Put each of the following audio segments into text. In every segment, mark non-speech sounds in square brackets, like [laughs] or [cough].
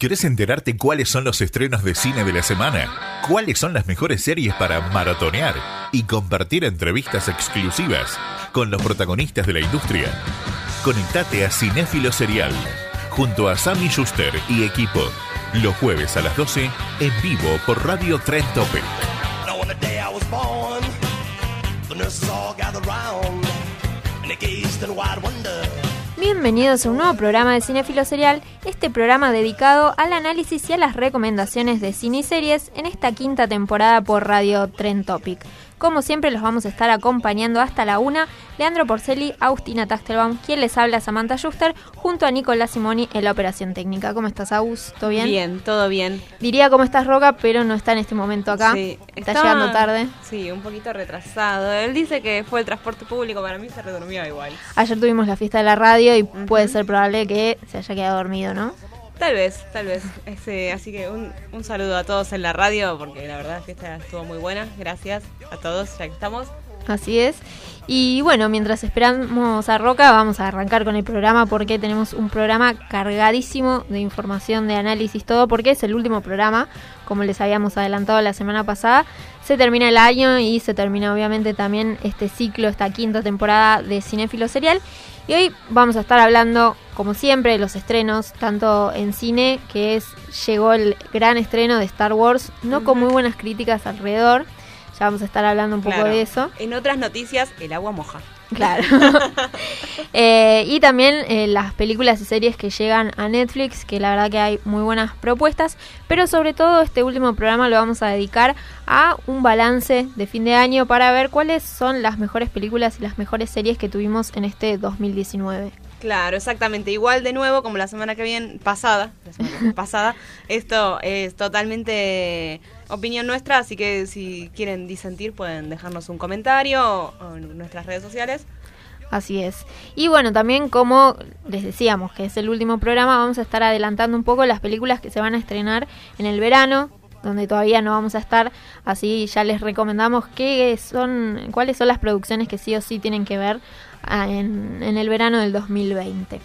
¿Querés enterarte cuáles son los estrenos de cine de la semana? ¿Cuáles son las mejores series para maratonear? Y compartir entrevistas exclusivas con los protagonistas de la industria. Conectate a Cinéfilo Serial junto a Sammy Schuster y equipo. Los jueves a las 12 en vivo por Radio Tren Topic. Bienvenidos a un nuevo programa de Cinefilo Serial, este programa dedicado al análisis y a las recomendaciones de cine y series en esta quinta temporada por Radio Trend Topic. Como siempre los vamos a estar acompañando hasta la una, Leandro Porceli, Agustina Tastelbaum, quien les habla Samantha Schuster, junto a Nicolás Simoni en la operación técnica. ¿Cómo estás, Agus? ¿Todo bien? Bien, todo bien. Diría cómo estás, Roca, pero no está en este momento acá. Sí, está llegando tarde. Sí, un poquito retrasado. Él dice que fue el transporte público, para mí se redurmió igual. Ayer tuvimos la fiesta de la radio y puede ser probable que se haya quedado dormido, ¿no? Tal vez, tal vez. Este, así que un, un saludo a todos en la radio, porque la verdad la fiesta estuvo muy buena. Gracias a todos, ya que estamos. Así es. Y bueno, mientras esperamos a Roca, vamos a arrancar con el programa porque tenemos un programa cargadísimo de información, de análisis, todo, porque es el último programa, como les habíamos adelantado la semana pasada. Se termina el año y se termina obviamente también este ciclo, esta quinta temporada de Cinéfilo Serial. Y hoy vamos a estar hablando, como siempre, de los estrenos, tanto en cine, que es llegó el gran estreno de Star Wars, no con muy buenas críticas alrededor. Ya vamos a estar hablando un poco Claro. de eso. En otras noticias, el agua moja. Claro. [laughs] Eh, y también eh, las películas y series que llegan a Netflix, que la verdad que hay muy buenas propuestas, pero sobre todo este último programa lo vamos a dedicar a un balance de fin de año para ver cuáles son las mejores películas y las mejores series que tuvimos en este 2019. Claro, exactamente. Igual de nuevo, como la semana que viene, pasada, la semana [laughs] pasada, esto es totalmente opinión nuestra, así que si quieren disentir pueden dejarnos un comentario o- en nuestras redes sociales. Así es. Y bueno, también como les decíamos que es el último programa, vamos a estar adelantando un poco las películas que se van a estrenar en el verano, donde todavía no vamos a estar, así ya les recomendamos qué son, cuáles son las producciones que sí o sí tienen que ver ah, en, en el verano del 2020.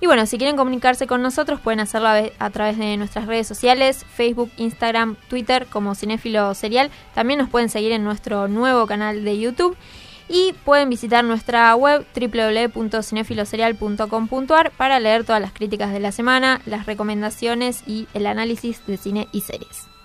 Y bueno, si quieren comunicarse con nosotros pueden hacerlo a, través de nuestras redes sociales, Facebook, Instagram, Twitter como Cinéfilo Serial. También nos pueden seguir en nuestro nuevo canal de YouTube. Y pueden visitar nuestra web www.cinefiloserial.com.ar para leer todas las críticas de la semana, las recomendaciones y el análisis de cine y series.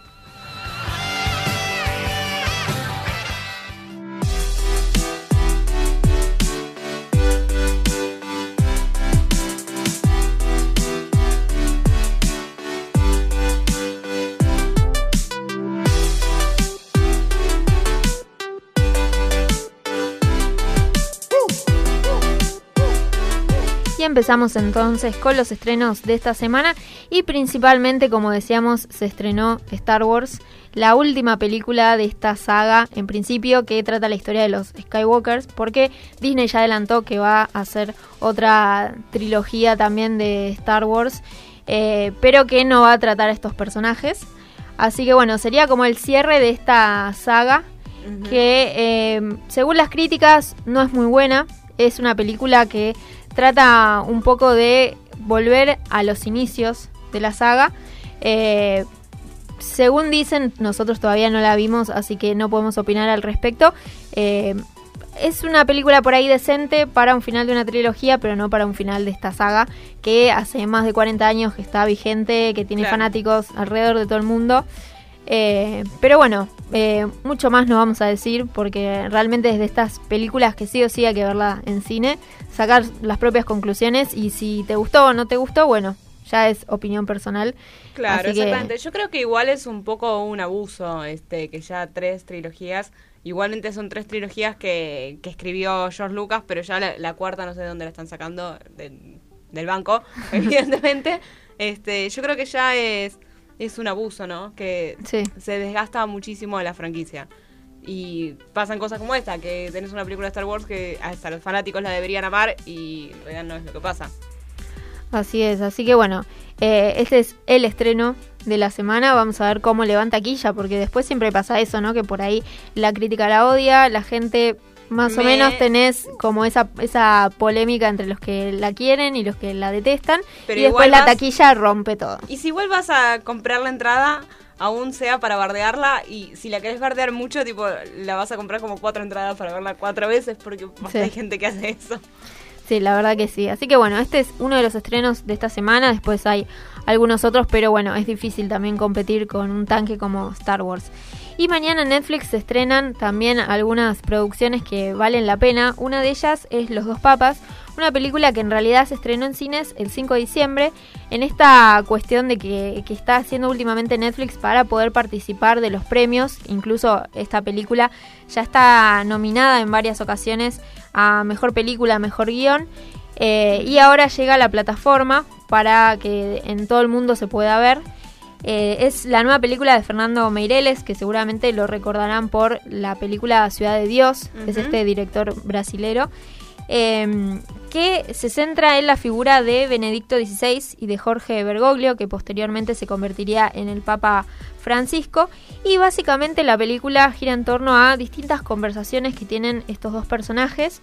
Empezamos entonces con los estrenos de esta semana y principalmente, como decíamos, se estrenó Star Wars, la última película de esta saga, en principio, que trata la historia de los Skywalkers, porque Disney ya adelantó que va a hacer otra trilogía también de Star Wars, eh, pero que no va a tratar a estos personajes. Así que bueno, sería como el cierre de esta saga, que eh, según las críticas no es muy buena. Es una película que trata un poco de volver a los inicios de la saga. Eh, según dicen, nosotros todavía no la vimos, así que no podemos opinar al respecto. Eh, es una película por ahí decente para un final de una trilogía, pero no para un final de esta saga, que hace más de 40 años que está vigente, que tiene Claro. fanáticos alrededor de todo el mundo. Eh, pero bueno, eh, mucho más no vamos a decir porque realmente es de estas películas que sí o sí hay que verla en cine, sacar las propias conclusiones y si te gustó o no te gustó, bueno, ya es opinión personal. Claro, Así que- exactamente. Yo creo que igual es un poco un abuso, este, que ya tres trilogías, igualmente son tres trilogías que, que escribió George Lucas, pero ya la, la cuarta no sé de dónde la están sacando, de del banco, [laughs] evidentemente, este, yo creo que ya es, es un abuso, ¿no? Que Sí. se desgasta muchísimo la franquicia. Y pasan cosas como esta, que tenés una película de Star Wars que hasta los fanáticos la deberían amar y en realidad no es lo que pasa. Así es, así que bueno, eh, este es el estreno de la semana, vamos a ver cómo levanta taquilla, porque después siempre pasa eso, ¿no? Que por ahí la crítica la odia, la gente más o Me- menos tenés como esa, esa polémica entre los que la quieren y los que la detestan, Pero y después igual la vas- taquilla rompe todo. Y si vuelvas a comprar la entrada, aún sea para bardearla, y si la querés bardear mucho, tipo, la vas a comprar como cuatro entradas para verla cuatro veces, porque Sí. hay gente que hace eso. Sí, la verdad que sí. Así que bueno, este es uno de los estrenos de esta semana. Después hay algunos otros, pero bueno, es difícil también competir con un tanque como Star Wars. Y mañana en Netflix se estrenan también algunas producciones que valen la pena. Una de ellas es Los dos papas, una película que en realidad se estrenó en cines el 5 de diciembre. En esta cuestión de que, está haciendo últimamente Netflix para poder participar de los premios. Incluso esta película ya está nominada en varias ocasiones a mejor película, mejor guion. eh, y ahora llega a la plataforma para que en todo el mundo se pueda ver. Eh, es la nueva película de Fernando Meireles, que seguramente lo recordarán por la película Ciudad de Dios, que es este director brasilero, eh, que se centra en la figura de Benedicto XVI y de Jorge Bergoglio, que posteriormente se convertiría en el Papa Francisco. Y básicamente la película gira en torno a distintas conversaciones que tienen estos dos personajes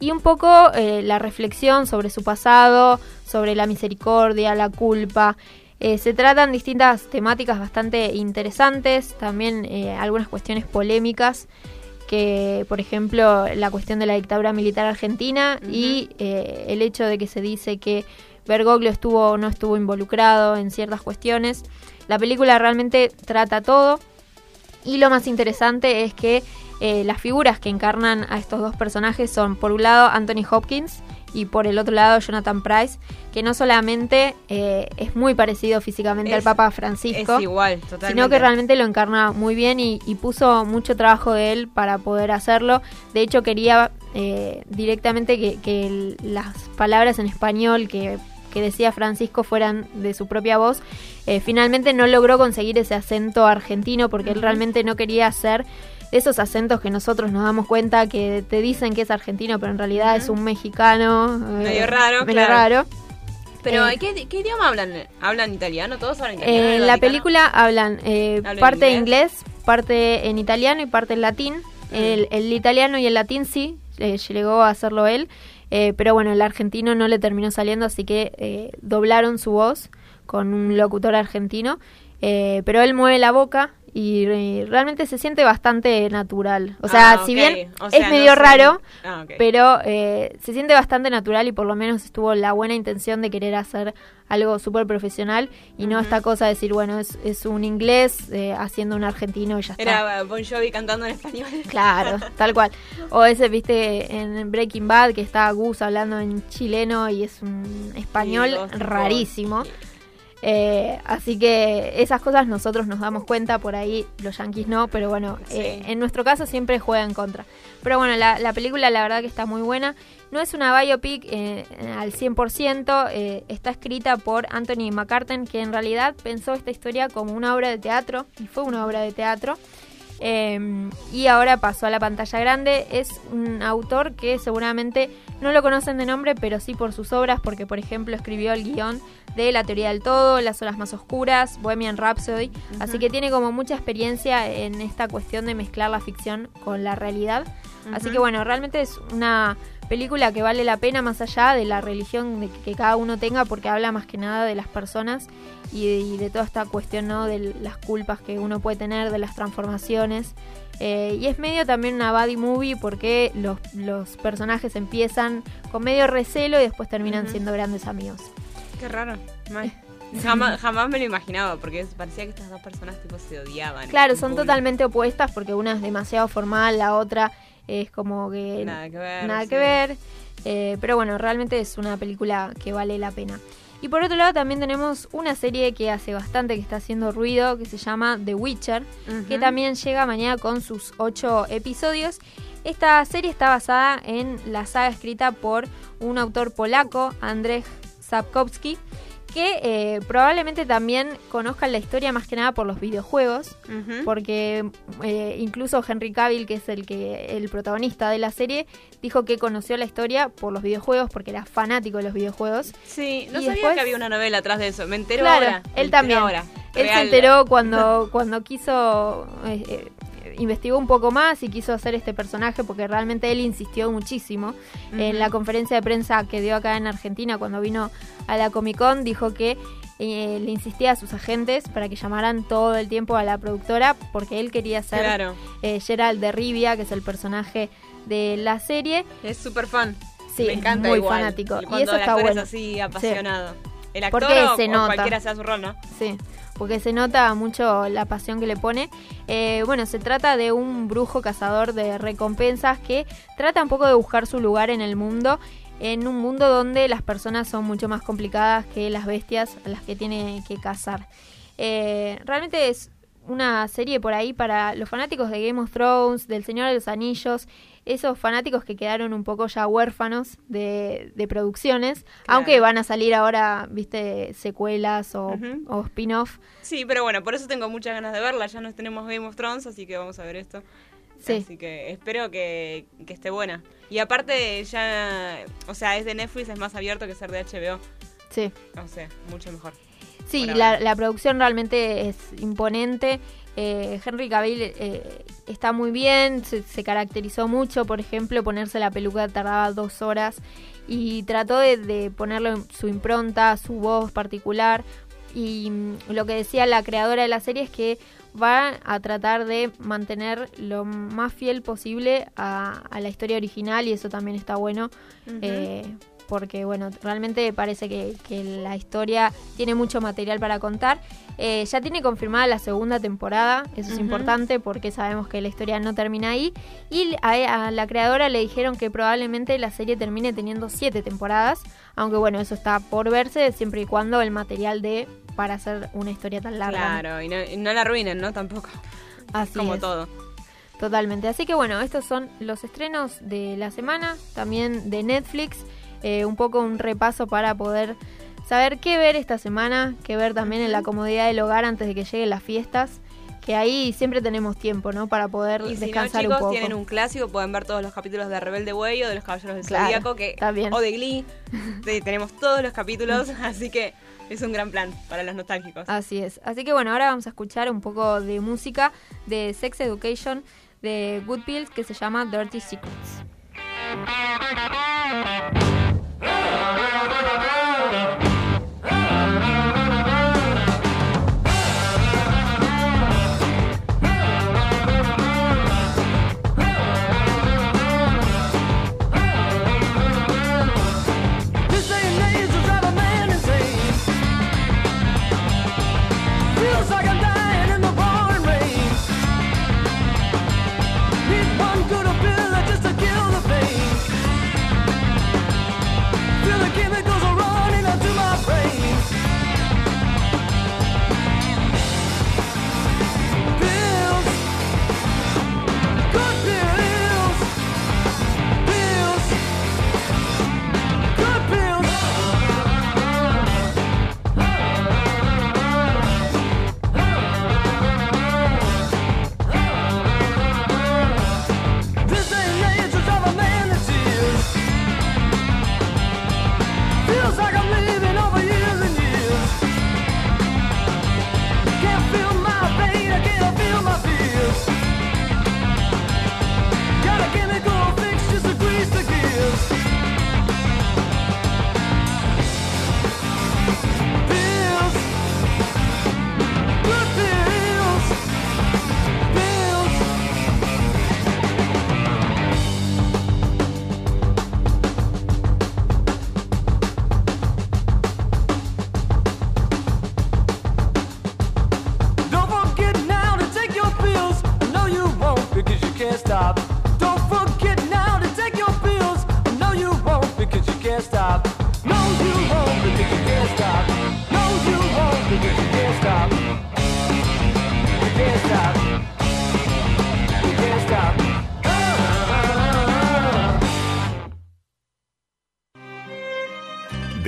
y un poco eh, la reflexión sobre su pasado, sobre la misericordia, la culpa. Eh, se tratan distintas temáticas bastante interesantes, también eh, algunas cuestiones polémicas, que por ejemplo la cuestión de la dictadura militar argentina y eh, el hecho de que se dice que Bergoglio estuvo o no estuvo involucrado en ciertas cuestiones. La película realmente trata todo y lo más interesante es que las figuras que encarnan a estos dos personajes son, por un lado, Anthony Hopkins y por el otro lado, Jonathan Price, que no solamente eh, es muy parecido físicamente al Papa Francisco, Es igual, totalmente. sino que realmente lo encarna muy bien y, y puso mucho trabajo de él para poder hacerlo. De hecho, quería eh, directamente que, que el- las palabras en español que, que decía Francisco fueran de su propia voz. Eh, finalmente no logró conseguir ese acento argentino porque él realmente no quería hacer esos acentos que nosotros nos damos cuenta que te dicen que es argentino, pero en realidad es un mexicano. eh, Medio raro, medio claro. raro. Pero, Eh, ¿qué, qué idioma hablan? ¿Hablan italiano? ¿Todos hablan italiano? Eh, en la Vaticano? película hablan eh, ¿Hablan parte en inglés? inglés, parte en italiano y parte en latín. El, el italiano y el latín sí, eh, llegó a hacerlo él, eh, pero bueno, el argentino no le terminó saliendo, así que eh, doblaron su voz con un locutor argentino, eh, pero él mueve la boca y realmente se siente bastante natural. O sea, Ah, si bien O sea, es no medio sé- raro, Ah, pero eh, se siente bastante natural y por lo menos estuvo la buena intención de querer hacer algo súper profesional y no esta cosa de decir, bueno, es, es un inglés eh, haciendo un argentino y ya está. Era Bon Jovi cantando en español. [laughs] Claro, tal cual. O ese, viste, en Breaking Bad que está Gus hablando en chileno y es un español Sí, rarísimo. Eh, así que esas cosas nosotros nos damos cuenta, por ahí los yankees no, pero bueno, Sí. eh, en nuestro caso siempre juega en contra. Pero bueno, la, la película la verdad que está muy buena. No es una biopic eh, al 100%, eh, está escrita por Anthony McCartan, que en realidad pensó esta historia como una obra de teatro, y fue una obra de teatro. Eh, y ahora pasó a la pantalla grande. Es un autor que seguramente no lo conocen de nombre, pero sí por sus obras, porque por ejemplo escribió el guion de La teoría del todo, Las horas más oscuras, Bohemian Rhapsody. Así que tiene como mucha experiencia en esta cuestión de mezclar la ficción con la realidad. Así que bueno, realmente es una película que vale la pena más allá de la religión de que, cada uno tenga, porque habla más que nada de las personas y de, y de toda esta cuestión ¿no? de las culpas que uno puede tener, de las transformaciones. Eh, y es medio también una buddy movie porque los, los personajes empiezan con medio recelo y después terminan siendo grandes amigos. Qué raro. Mal. [laughs] Jamás, jamás me lo imaginaba, porque parecía que estas dos personas tipo se odiaban. Claro, son público. totalmente opuestas porque una es demasiado formal, la otra es como que Nada que ver. nada sí. que ver. Eh, pero bueno, realmente es una película que vale la pena. Y por otro lado también tenemos una serie que hace bastante que está haciendo ruido, que se llama The Witcher, que también llega mañana con sus ocho episodios. Esta serie está basada en la saga escrita por un autor polaco, Andrzej Sapkowski, que eh, probablemente también conozcan la historia más que nada por los videojuegos, porque eh, incluso Henry Cavill, que es el que el protagonista de la serie, dijo que conoció la historia por los videojuegos, porque era fanático de los videojuegos. Sí, no Y sabía después- que había una novela atrás de eso. Me entero Claro, ahora. él también. Ahora. Él se enteró cuando, [laughs] cuando quiso, eh, investigó un poco más y quiso hacer este personaje porque realmente él insistió muchísimo. En la conferencia de prensa que dio acá en Argentina cuando vino a la Comic Con dijo que eh, le insistía a sus agentes para que llamaran todo el tiempo a la productora porque él quería ser Claro. eh, Gerald de Rivia, que es el personaje de la serie. Es súper fan. Sí, Me encanta muy igual. fanático. Cuando Y eso el está bueno. es así, apasionado. El actor Porque o, se o nota. cualquiera sea su rol, ¿no? Sí, porque se nota mucho la pasión que le pone. Eh, bueno, se trata de un brujo cazador de recompensas que trata un poco de buscar su lugar en el mundo, en un mundo donde las personas son mucho más complicadas que las bestias a las que tiene que cazar. Eh, realmente es una serie por ahí para los fanáticos de Game of Thrones, del Señor de los Anillos, esos fanáticos que quedaron un poco ya huérfanos de, de producciones, Claro. aunque van a salir ahora, viste, secuelas o, Ujú. o spin-off. Sí, pero bueno, por eso tengo muchas ganas de verla. Ya no tenemos Game of Thrones, así que vamos a ver esto. Sí. Así que espero que, que esté buena. Y aparte, ya. O sea, es de Netflix, es más abierto que ser de HBO. Sí, O sea, mucho mejor. sí la, la producción realmente es imponente. Eh, Henry Cavill eh, está muy bien, se, se caracterizó mucho, por ejemplo, ponerse la peluca tardaba dos horas y trató de, de ponerle su impronta, su voz particular. Y mm, lo que decía la creadora de la serie es que va a tratar de mantener lo más fiel posible a, a la historia original y eso también está bueno. eh, porque bueno, realmente parece que, que la historia tiene mucho material para contar. Eh, ya tiene confirmada la segunda temporada, eso es importante porque sabemos que la historia no termina ahí. Y a, a la creadora le dijeron que probablemente la serie termine teniendo siete temporadas, aunque bueno, eso está por verse siempre y cuando el material dé para hacer una historia tan larga. Claro, y no, y no la arruinen, ¿no? Tampoco. Así Como es. todo. Totalmente. Así que bueno, estos son los estrenos de la semana, también de Netflix. Eh, un poco un repaso para poder saber qué ver esta semana, qué ver también en la comodidad del hogar antes de que lleguen las fiestas. Que ahí siempre tenemos tiempo, ¿no? Para poder Y si no, descansar chicos, un poco. tienen un clásico, pueden ver todos los capítulos de Rebelde Way o de los Caballeros del Claro, Zodíaco, que bien. o de Glee. [laughs] De- tenemos todos los capítulos, [laughs] así que es un gran plan para los nostálgicos. Así es. Así que bueno, ahora vamos a escuchar un poco de música de Sex Education de Good Pills que se llama Dirty Secrets. [laughs]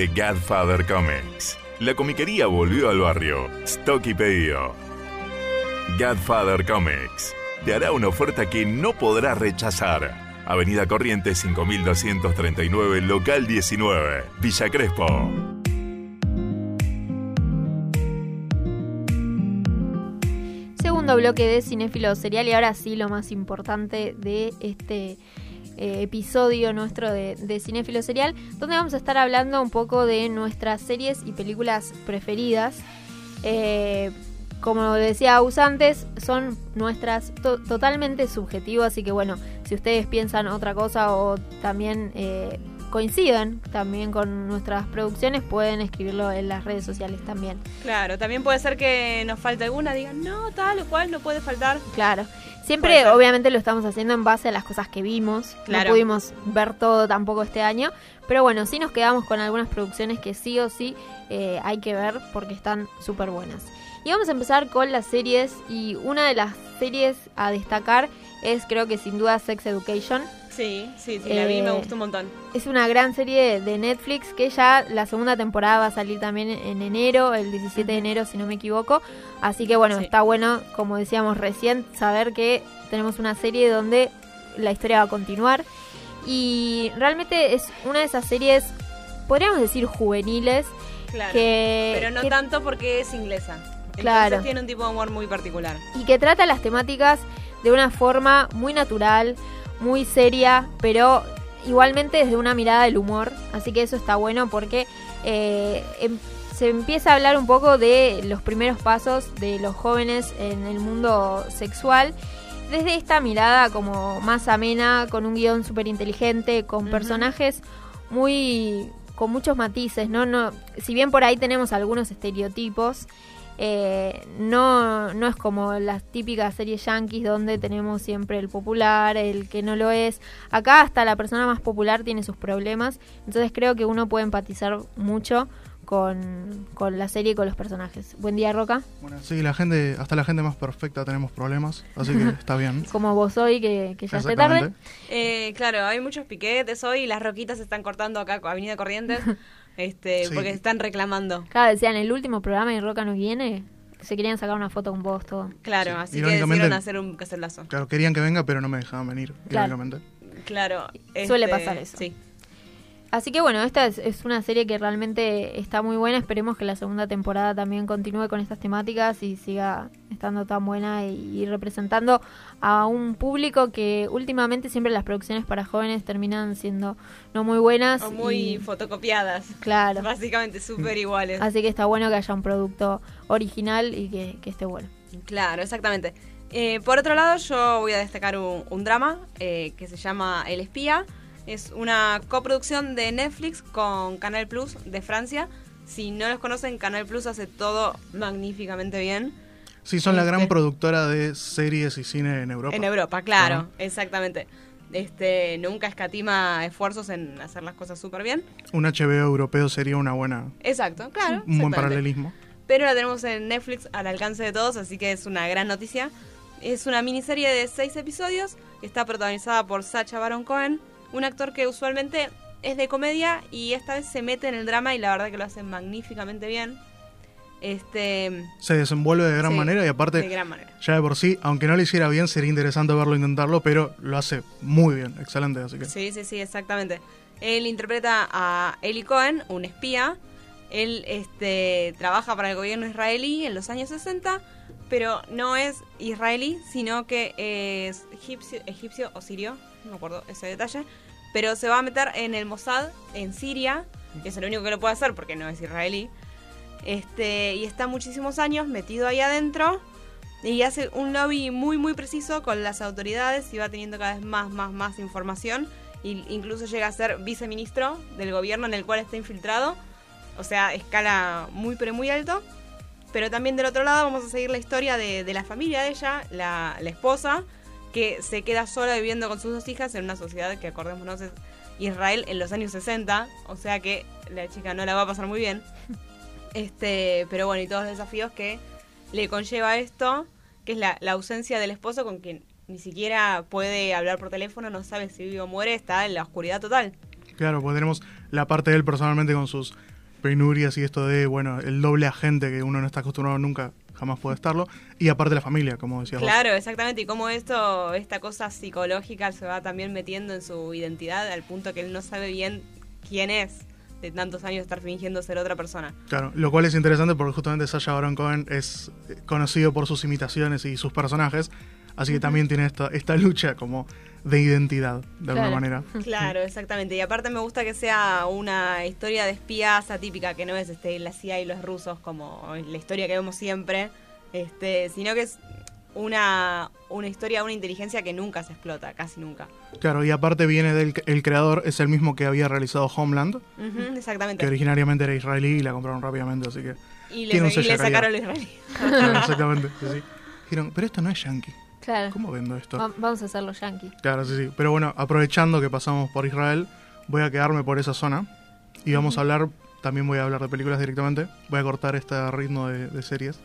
Godfather Comics. La comiquería volvió al barrio. Stock y pedido. Godfather Comics te hará una oferta que no podrás rechazar. Avenida Corrientes 5239, local 19, Villa Crespo. Segundo bloque de Cinéfilo Serial y ahora sí lo más importante de este eh, episodio nuestro de, de Cinéfilo Serial, donde vamos a estar hablando un poco de nuestras series y películas preferidas. Eh, como decía Aus antes, son nuestras to- totalmente subjetivas, así que bueno, si ustedes piensan otra cosa o también eh, coinciden también con nuestras producciones, pueden escribirlo en las redes sociales también. Claro, también puede ser que nos falte alguna, digan, no, tal o cual, no puede faltar. Claro. Siempre, obviamente, lo estamos haciendo en base a las cosas que vimos. Claro. No pudimos ver todo tampoco este año. Pero bueno, sí nos quedamos con algunas producciones que sí o sí eh, hay que ver porque están súper buenas. Y vamos a empezar con las series. Y una de las series a destacar es, creo que sin duda, Sex Education. Sí, sí, sí, la vi, me Eh, gustó un montón. Es una gran serie de Netflix que ya la segunda temporada va a salir también en enero, el 17 de enero si no me equivoco. Así que bueno, Sí. está bueno, como decíamos recién, saber que tenemos una serie donde la historia va a continuar. Y realmente es una de esas series, podríamos decir juveniles, Claro. que, Pero no que- tanto porque es inglesa. Entonces Claro. tiene un tipo de humor muy particular. y que trata las temáticas de una forma muy natural, muy seria, pero igualmente desde una mirada del humor. Así que eso está bueno porque eh, em- se empieza a hablar un poco de los primeros pasos de los jóvenes en el mundo sexual. Desde esta mirada como más amena, con un guion súper inteligente, con personajes muy con muchos matices, ¿no? no Si bien por ahí tenemos algunos estereotipos, eh, no, no es como las típicas series yankees donde tenemos siempre el popular, el que no lo es. Acá hasta la persona más popular tiene sus problemas, entonces creo que uno puede empatizar mucho con, con la serie y con los personajes. Buen día, Roca. Bueno, sí, la gente, hasta la gente más perfecta tenemos problemas, así que [laughs] está bien. Como vos hoy, que, que ya esté tarde. Eh, claro, hay muchos piquetes hoy y las roquitas se están cortando acá, Avenida Corrientes, [laughs] este, Sí. porque se están reclamando. Claro, decían, el último programa y Roca no viene, se querían sacar una foto con vos, todo. Claro, Sí, así que decidieron hacer un cacerolazo. Claro, querían que venga, pero no me dejaban venir, Claro. irónicamente. Claro. Suele este, pasar eso. Sí. Así que bueno, esta es, es una serie que realmente está muy buena. Esperemos que la segunda temporada también continúe con estas temáticas y siga estando tan buena y, y representando a un público que últimamente siempre las producciones para jóvenes terminan siendo no muy buenas. O muy y- fotocopiadas. claro. Básicamente súper iguales. Así que está bueno que haya un producto original y que, que esté bueno. Claro, exactamente. Eh, por otro lado, yo voy a destacar un, un drama eh, que se llama El Espía. Es una coproducción de Netflix con Canal Plus de Francia. Si no los conocen, Canal Plus hace todo magníficamente bien. Sí, son la gran Este- productora de series y cine en Europa. En Europa, claro, exactamente. Este, nunca escatima esfuerzos en hacer las cosas súper bien. Un HBO europeo sería una buena, Exacto, claro. un buen paralelismo. pero la tenemos en Netflix al alcance de todos, así que es una gran noticia. Es una miniserie de seis episodios, está protagonizada por Sacha Baron Cohen, un actor que usualmente es de comedia y esta vez se mete en el drama y la verdad que lo hace magníficamente bien. Este, Se desenvuelve de gran Sí, manera y aparte, de gran manera. ya de por sí, aunque no lo hiciera bien, sería interesante verlo intentarlo, pero lo hace muy bien, excelente, así que... Sí, sí, sí, exactamente. Él interpreta a Eli Cohen, un espía. Él este, trabaja para el gobierno israelí en los años 60, pero no es israelí, sino que es egipcio, egipcio o sirio, no acuerdo ese detalle. Pero se va a meter en el Mossad, en Siria, que es el único que lo puede hacer porque no es israelí. Este, y está muchísimos años metido ahí adentro y hace un lobby muy muy preciso con las autoridades y va teniendo cada vez más más más información y incluso llega a ser viceministro del gobierno en el cual está infiltrado o sea escala muy pero muy alto pero también del otro lado vamos a seguir la historia de, la familia de ella la, la esposa que se queda sola viviendo con sus dos hijas en una sociedad que acordémonos es Israel en los años 60 o sea que la chica no la va a pasar muy bien [laughs] este, pero bueno, y todos los desafíos que le conlleva esto, que es la, la ausencia del esposo con quien ni siquiera puede hablar por teléfono, no sabe si vive o muere, está en la oscuridad total. Claro, pues tenemos la parte de él personalmente con sus penurias y esto de, bueno, el doble agente que uno no está acostumbrado nunca, jamás puede estarlo. Y aparte la familia, como decías vos. Claro, exactamente. Y cómo esto, esta cosa psicológica se va también metiendo en su identidad al punto que él no sabe bien quién es de tantos años estar fingiendo ser otra persona. Claro, lo cual es interesante porque justamente Sasha Baron Cohen es conocido por sus imitaciones y sus personajes, así que también tiene esta, esta lucha como de identidad, de alguna manera. [laughs] Claro, exactamente. Y aparte me gusta que sea una historia de espías atípica, que no es este la CIA y los rusos como la historia que vemos siempre, este, sino que es una, una historia, una inteligencia que nunca se explota, casi nunca. Claro, y aparte viene del el creador, es el mismo que había realizado Homeland, exactamente. que originariamente era israelí y la compraron rápidamente, así que... Y le, y sacaron lo israelí. Claro, [laughs] exactamente, sí, sí. Dijeron, pero esto no es yankee, Claro. ¿cómo vendo esto? Va- vamos a hacerlo yankee. Claro, sí, sí. Pero bueno, aprovechando que pasamos por Israel, voy a quedarme por esa zona y vamos a hablar, también voy a hablar de películas directamente, voy a cortar este ritmo de, de series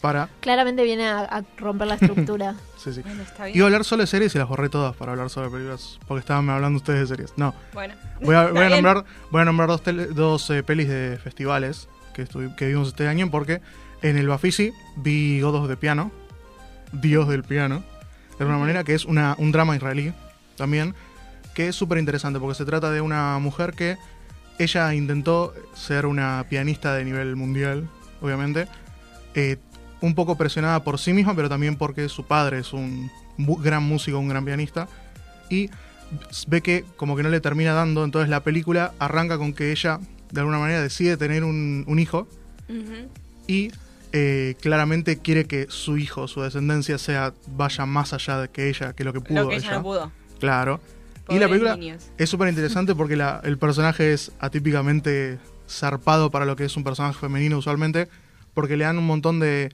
para... Claramente viene a, a romper la estructura. [laughs] Sí, sí. Bueno, está bien. Iba a hablar solo de series y las borré todas para hablar sobre películas, porque estaban hablando ustedes de series. No, Bueno. voy a, [laughs] voy nombrar, voy a nombrar dos, tele- dos eh, pelis de festivales que, estuvi- que vimos este año, porque en el Bafisi vi Godos de Piano, Dios del Piano, de alguna manera, que es una, un drama israelí también, que es súper interesante, porque se trata de una mujer que ella intentó ser una pianista de nivel mundial, obviamente, eh, un poco presionada por sí misma, pero también porque su padre es un gran músico, un gran pianista, y ve que como que no le termina dando, entonces la película arranca con que ella de alguna manera decide tener un, un hijo y eh, claramente quiere que su hijo, su descendencia sea vaya más allá de que ella, que lo que pudo Lo que ella no pudo. Claro. y la película niños. es súper interesante porque la- el personaje es atípicamente zarpado para lo que es un personaje femenino usualmente, porque le dan un montón de,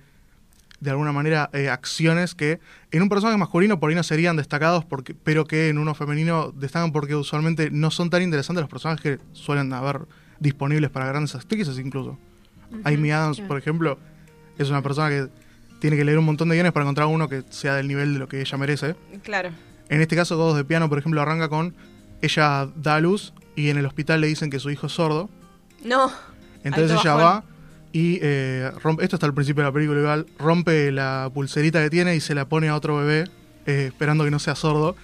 de alguna manera, eh, acciones que en un personaje masculino por ahí no serían destacados, porque, pero que en uno femenino destacan porque usualmente no son tan interesantes los personajes que suelen haber disponibles para grandes actrices incluso. Amy Adams, por ejemplo, es una persona que tiene que leer un montón de guiones para encontrar uno que sea del nivel de lo que ella merece. Claro. En este caso, Godos de Piano, por ejemplo, arranca con ella da a luz y en el hospital le dicen que su hijo es sordo. No. Entonces ella bajón. va y eh, rompe, esto está al principio de la película igual, rompe la pulserita que tiene y se la pone a otro bebé, eh, esperando que no sea sordo,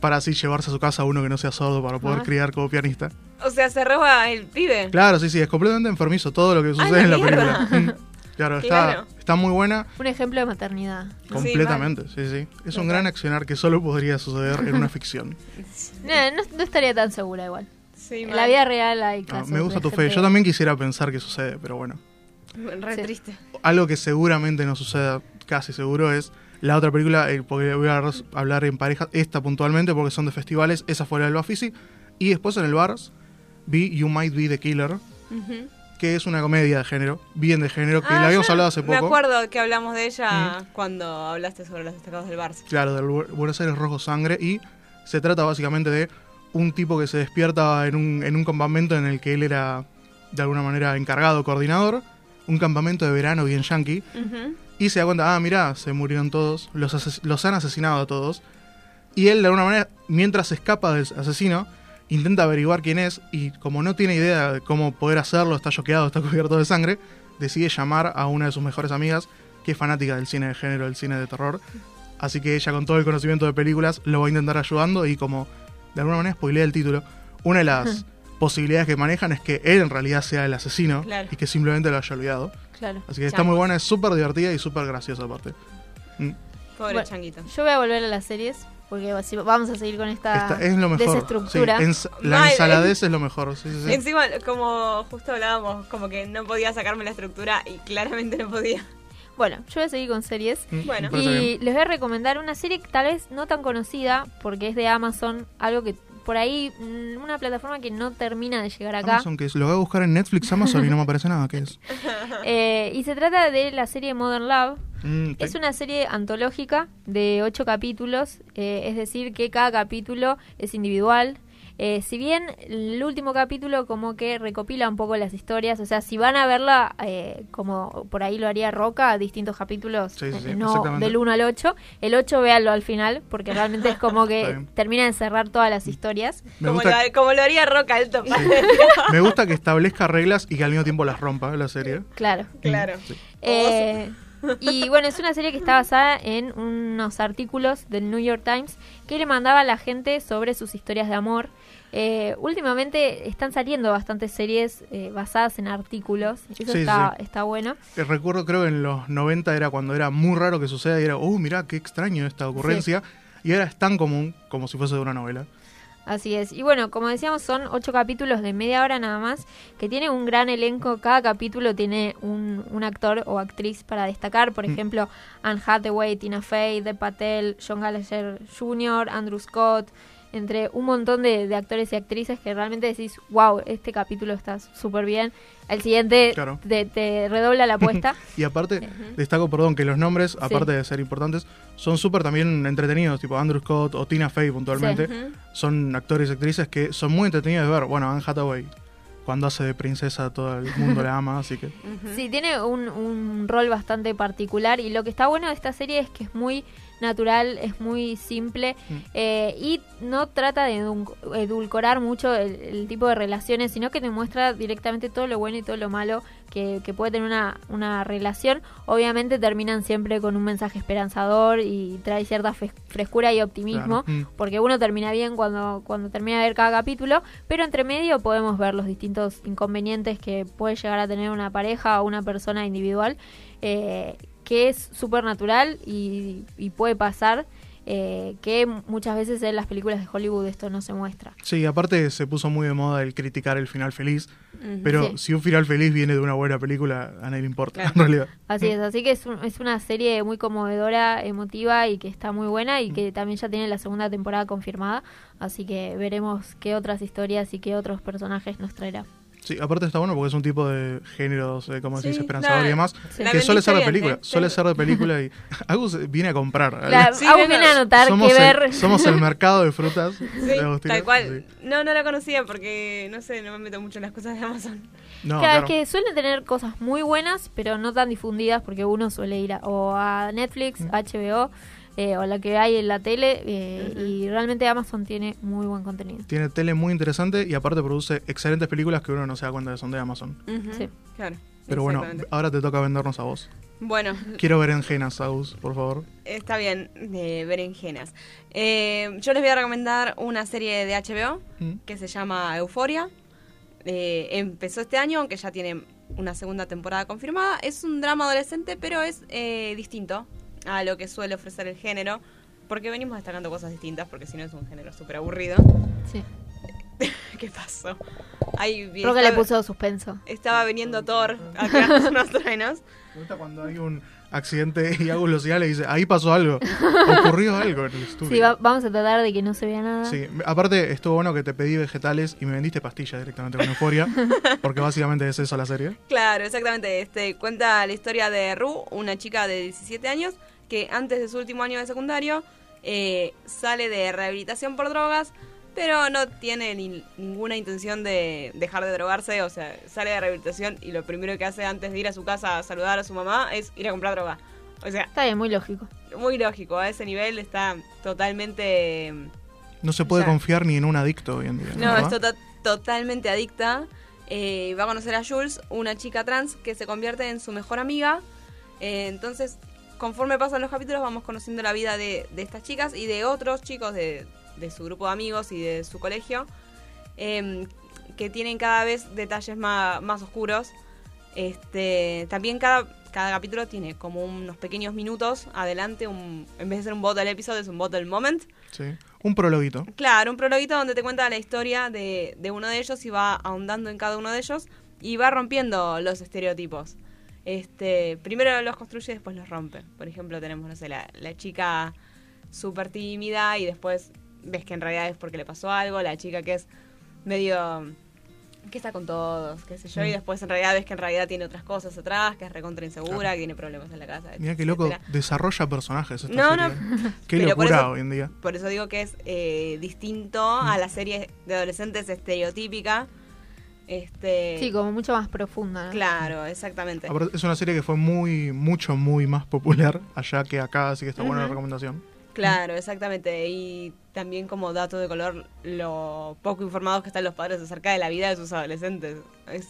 para así llevarse a su casa a uno que no sea sordo para poder Ah. criar como pianista. O sea, se roba el pibe. Claro, sí, sí, es completamente enfermizo todo lo que sucede ¡Ay, en la la película. Claro, Claro. Está, está muy buena. Un ejemplo de maternidad. Completamente, sí, sí. Es un gran accionar que solo podría suceder en una ficción. [laughs] No, no, no estaría tan segura igual. Sí, En mal. la vida real hay Ah, casos me gusta tu fe. Yo también quisiera pensar que sucede, pero bueno. Re Sí. triste. Algo que seguramente no suceda, casi seguro, es la otra película, eh, porque voy a hablar en pareja, esta puntualmente, porque son de festivales, esa fue la del Bafisi. Y después en el Bars vi You Might Be the Killer, Ujú. Que es una comedia de género, bien de género, que Ah, la habíamos yo hablado hace Me poco. acuerdo que hablamos de ella cuando hablaste sobre los destacados del Barça. Claro, del Bu- Buenos Aires Rojo Sangre. Y se trata básicamente de un tipo que se despierta en un, en un campamento en el que él era de alguna manera encargado, coordinador. Un campamento de verano bien yankee. Y se da cuenta, ah, mirá, se murieron todos, los, los han asesinado a todos. Y él, de alguna manera, mientras escapa del asesino, intenta averiguar quién es y como no tiene idea de cómo poder hacerlo, está choqueado, está [laughs] cubierto de sangre, decide llamar a una de sus mejores amigas, que es fanática del cine de género, del cine de terror. Así que ella, con todo el conocimiento de películas, lo va a intentar ayudando y como, de alguna manera, spoilea el título. Una de las posibilidades que manejan es que él en realidad sea el asesino Claro. y que simplemente lo haya olvidado. Claro. Así que está muy buena, es súper divertida y súper graciosa aparte. Mm. Pobre Bueno, changuito. Yo voy a volver a las series porque vamos a seguir con esta Esta es lo mejor. desestructura. Sí, ens- la Mal, ensaladez es lo mejor. Sí, sí, sí. Encima, como justo hablábamos, como que no podía sacarme la estructura y claramente no podía. Bueno, yo voy a seguir con series. Mm, Bueno. Y bien. les voy a recomendar una serie que tal vez no tan conocida, porque es de Amazon, algo que por ahí, mm, una plataforma que no termina de llegar acá. Amazon, que es, lo voy a buscar en Netflix, Amazon y no me aparece nada. ¿Qué es? [laughs] Eh, y se trata de la serie Modern Love. Mm, Es una serie antológica de ocho capítulos, eh, es decir, que cada capítulo es individual. Eh, si bien el último capítulo como que recopila un poco las historias, o sea, si van a verla eh, como por ahí lo haría Roca, distintos capítulos, Sí, sí, sí, eh, no del 1 al 8, el 8 véanlo al final, porque realmente es como [laughs] que termina de cerrar todas las historias. Me Como, gusta, lo, como lo haría Roca Alto. [laughs] me gusta que establezca reglas y que al mismo tiempo las rompa la serie. Claro. claro. Eh, y bueno, es una serie que está basada en unos artículos del New York Times que le mandaba a la gente sobre sus historias de amor. Eh, últimamente están saliendo bastantes series eh, basadas en artículos. Eso Sí, está, sí. está bueno. Eh, Recuerdo, creo que en los 90 era cuando era muy raro que suceda y era, oh, mirá, qué extraño esta ocurrencia. Y ahora es tan común como si fuese de una novela. Así es. Y bueno, como decíamos, son ocho capítulos de media hora nada más, que tiene un gran elenco. Cada capítulo tiene un, un actor o actriz para destacar. Por Mm. ejemplo, Anne Hathaway, Tina Fey, Dev Patel, John Gallagher Jr., Andrew Scott, entre un montón de, de actores y actrices que realmente decís, wow, este capítulo está súper bien. El siguiente Claro. te, te redobla la apuesta. [laughs] Y aparte, destaco, perdón, que los nombres, aparte de ser importantes, son súper también entretenidos, tipo Andrew Scott o Tina Fey puntualmente. Son actores y actrices que son muy entretenidos de ver. Bueno, Anne Hathaway, cuando hace de princesa, todo el mundo la ama, así que... [laughs] Sí, tiene un, un rol bastante particular y lo que está bueno de esta serie es que es muy natural, es muy simple Mm. eh, y no trata de edul- edulcorar mucho el, el tipo de relaciones, sino que te muestra directamente todo lo bueno y todo lo malo que, que puede tener una, una relación. Obviamente terminan siempre con un mensaje esperanzador y trae cierta fres- frescura y optimismo, Claro. Mm. porque uno termina bien cuando, cuando termina de ver cada capítulo, pero entre medio podemos ver los distintos inconvenientes que puede llegar a tener una pareja o una persona individual, eh, que es súper natural y, y puede pasar, eh, que muchas veces en las películas de Hollywood esto no se muestra. Sí, aparte se puso muy de moda el criticar el final feliz, pero Sí. si un final feliz viene de una buena película, a nadie le importa, Claro. en realidad. Así es, así que es, un- es una serie muy conmovedora, emotiva y que está muy buena y que también ya tiene la segunda temporada confirmada, así que veremos qué otras historias y qué otros personajes nos traerá. Sí, aparte está bueno porque es un tipo de géneros, eh, como Sí, decís, esperanzador la- y demás, Sí. la que suele ser de bien, película, ¿eh? suele Sí. ser de película y [laughs] [laughs] Agus viene a comprar. La, Sí, Agus viene a anotar somos, que el, ver. somos el [laughs] mercado de frutas Sí, de tal cual. Sí. No, no la conocía porque, no sé, no me meto mucho en las cosas de Amazon. No, Claro, claro. es que suelen tener cosas muy buenas, pero no tan difundidas porque uno suele ir a, o a Netflix, Mm. HBO eh, o la que hay en la tele eh, y realmente Amazon tiene muy buen contenido. Tiene tele muy interesante y aparte produce excelentes películas que uno no se da cuenta que son de Amazon. Sí. Claro. Pero bueno, ahora te toca vendernos a vos. Bueno, Quiero berenjenas, Agus, por favor. está bien, de berenjenas. Eh, yo les voy a recomendar una serie de HBO Mm. que se llama Euforia. Eh, empezó este año, aunque ya tiene una segunda temporada confirmada. Es un drama adolescente, pero es eh, distinto a lo que suele ofrecer el género. Porque venimos destacando cosas distintas, porque si no es un género súper aburrido. Sí. [laughs] ¿Qué pasó? Ahí vi- Creo que le puso suspenso. Estaba viniendo Thor a [laughs] tirarnos unos truenos. Me gusta cuando hay un accidente y lo señala y dice, ahí pasó algo, ocurrió algo en el estudio. Sí, va- vamos a tratar de que no se vea nada. Sí, aparte estuvo bueno que te pedí vegetales y me vendiste pastillas directamente con Euforia, [laughs] porque básicamente es eso la serie. Claro, exactamente. Este cuenta la historia de Ru, una chica de 17 años que antes de su último año de secundario eh, sale de rehabilitación por drogas, pero no tiene ni- ninguna intención de dejar de drogarse. O sea, sale de rehabilitación y lo primero que hace antes de ir a su casa a saludar a su mamá es ir a comprar droga. O sea, Está bien, muy lógico. muy lógico. A ese nivel está totalmente. No se puede Ya. confiar ni en un adicto hoy en día. No, ¿verdad? es tota- totalmente adicta. Eh, va a conocer a Jules, una chica trans que se convierte en su mejor amiga. Eh, entonces, conforme pasan los capítulos, vamos conociendo la vida de, de estas chicas y de otros chicos de, de su grupo de amigos y de su colegio, em, que tienen cada vez detalles más, más oscuros. Este, también cada, cada capítulo tiene como unos pequeños minutos adelante, un, en vez de ser un bottle episode, es un bottle moment. Sí. Un prologuito. Claro, un prologuito donde te cuenta la historia de, de uno de ellos y va ahondando en cada uno de ellos y va rompiendo los estereotipos. Este, primero los construye y después los rompe. Por ejemplo, tenemos, no sé, la, la chica súper tímida y después ves que en realidad es porque le pasó algo. La chica que es medio que está con todos, qué sé yo, y Mm. después en realidad ves que en realidad tiene otras cosas atrás, que es recontra insegura, que tiene problemas en la casa. Mira qué loco, desarrolla personajes esta No, serie. no. Qué locura eso- hoy en día. Por eso digo que es eh, distinto a Mm. la serie de adolescentes estereotípica. Este, Sí, como mucho más profunda. ¿no? Claro, exactamente. Es una serie que fue muy, mucho, muy más popular allá que acá, así que está buena la recomendación. Claro, exactamente. Y también como dato de color, lo poco informados que están los padres acerca de la vida de sus adolescentes. Es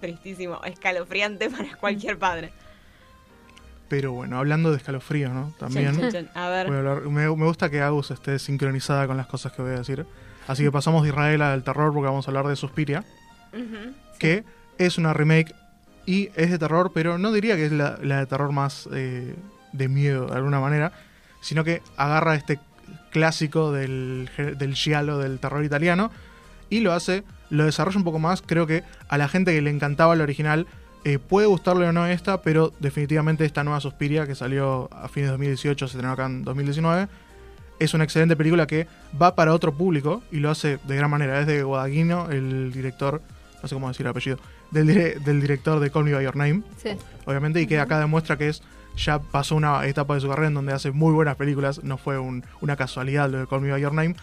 tristísimo, escalofriante [laughs] para cualquier padre. Pero bueno, hablando de escalofrío, ¿no? También. A ver. voy a hablar- me, me gusta que Agus esté sincronizada con las cosas que voy a decir. Así que pasamos de Israel al terror porque vamos a hablar de Suspiria, Que es una remake y es de terror, pero no diría que es la, de terror más eh, de miedo de alguna manera, sino que agarra este clásico del, del giallo, del terror italiano, y lo hace, lo desarrolla un poco más. Creo que a la gente que le encantaba el original eh, puede gustarle o no esta, pero definitivamente esta nueva Suspiria que salió a fines de 2018, se estrenó acá en 2019, es una excelente película que va para otro público y lo hace de gran manera. Es de Guadagnino, el director, no sé cómo decir el apellido, del, dire- del director de Call Me By Your Name, Sí. obviamente, y que acá demuestra que es ya pasó una etapa de su carrera en donde hace muy buenas películas, no fue un- una casualidad lo de Call Me By Your Name,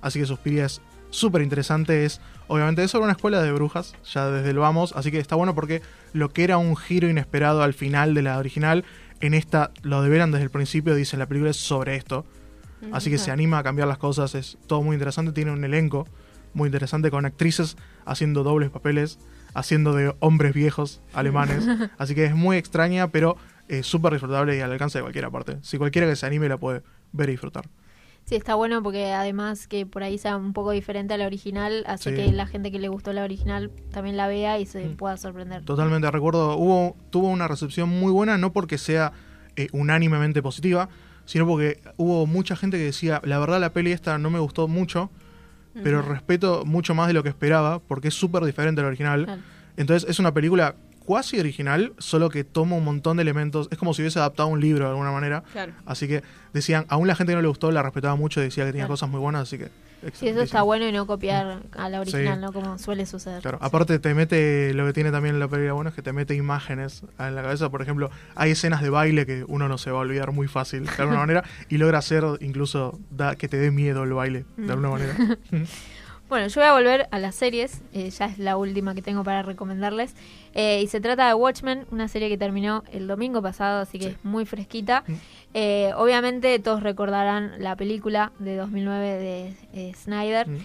así que Suspiria es súper interesante, es obviamente es sobre una escuela de brujas, ya desde el vamos, así que está bueno porque lo que era un giro inesperado al final de la original, en esta lo develan desde el principio, dicen la película es sobre esto, así que se anima a cambiar las cosas, es todo muy interesante, tiene un elenco muy interesante con actrices haciendo dobles papeles, haciendo de hombres viejos alemanes, [laughs] así que es muy extraña, pero eh, súper disfrutable y al alcance de cualquiera parte. Si cualquiera que se anime la puede ver y disfrutar. Sí, está bueno porque además que por ahí sea un poco diferente a la original, hace Sí. que la gente que le gustó la original también la vea y se Mm. pueda sorprender. Totalmente recuerdo, hubo, tuvo una recepción muy buena, no porque sea eh, unánimemente positiva, sino porque hubo mucha gente que decía, la verdad la peli esta no me gustó mucho, pero respeto mucho más de lo que esperaba, porque es súper diferente al original. Claro. Entonces es una película cuasi original, solo que toma un montón de elementos, es como si hubiese adaptado un libro de alguna manera. Claro. Así que decían, aún la gente que no le gustó la respetaba mucho y decía que tenía Claro. cosas muy buenas, así que... Sí, eso está bueno y no copiar a la original, Sí. ¿no? Como suele suceder. Claro, aparte te mete, lo que tiene también la película bueno es que te mete imágenes en la cabeza, por ejemplo, hay escenas de baile que uno no se va a olvidar muy fácil, de alguna [laughs] manera, y logra hacer incluso da, que te dé miedo el baile, de alguna manera. [laughs] Bueno, yo voy a volver a las series, eh, ya es la última que tengo para recomendarles. Eh, y se trata de Watchmen, una serie que terminó el domingo pasado, así que Sí. es muy fresquita. Mm. Eh, obviamente todos recordarán la película de 2009 de eh, Snyder. Mm.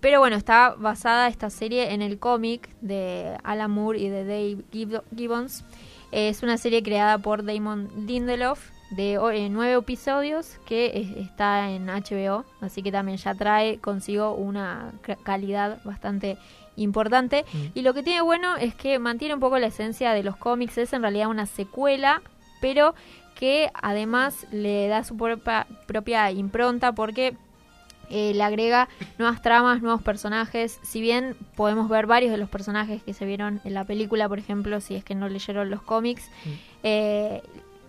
Pero bueno, está basada esta serie en el cómic de Alan Moore y de Dave Gib- Gibbons. Es una serie creada por Damon Lindelof de o- eh, nueve episodios que eh, está en HBO, así que también ya trae consigo una ca- calidad bastante importante. Mm. Y lo que tiene bueno es que mantiene un poco la esencia de los cómics, es en realidad una secuela, pero que además le da su propia, propia impronta porque eh, le agrega nuevas tramas, nuevos personajes. Si bien podemos ver varios de los personajes que se vieron en la película, por ejemplo, si es que no leyeron los cómics, eh,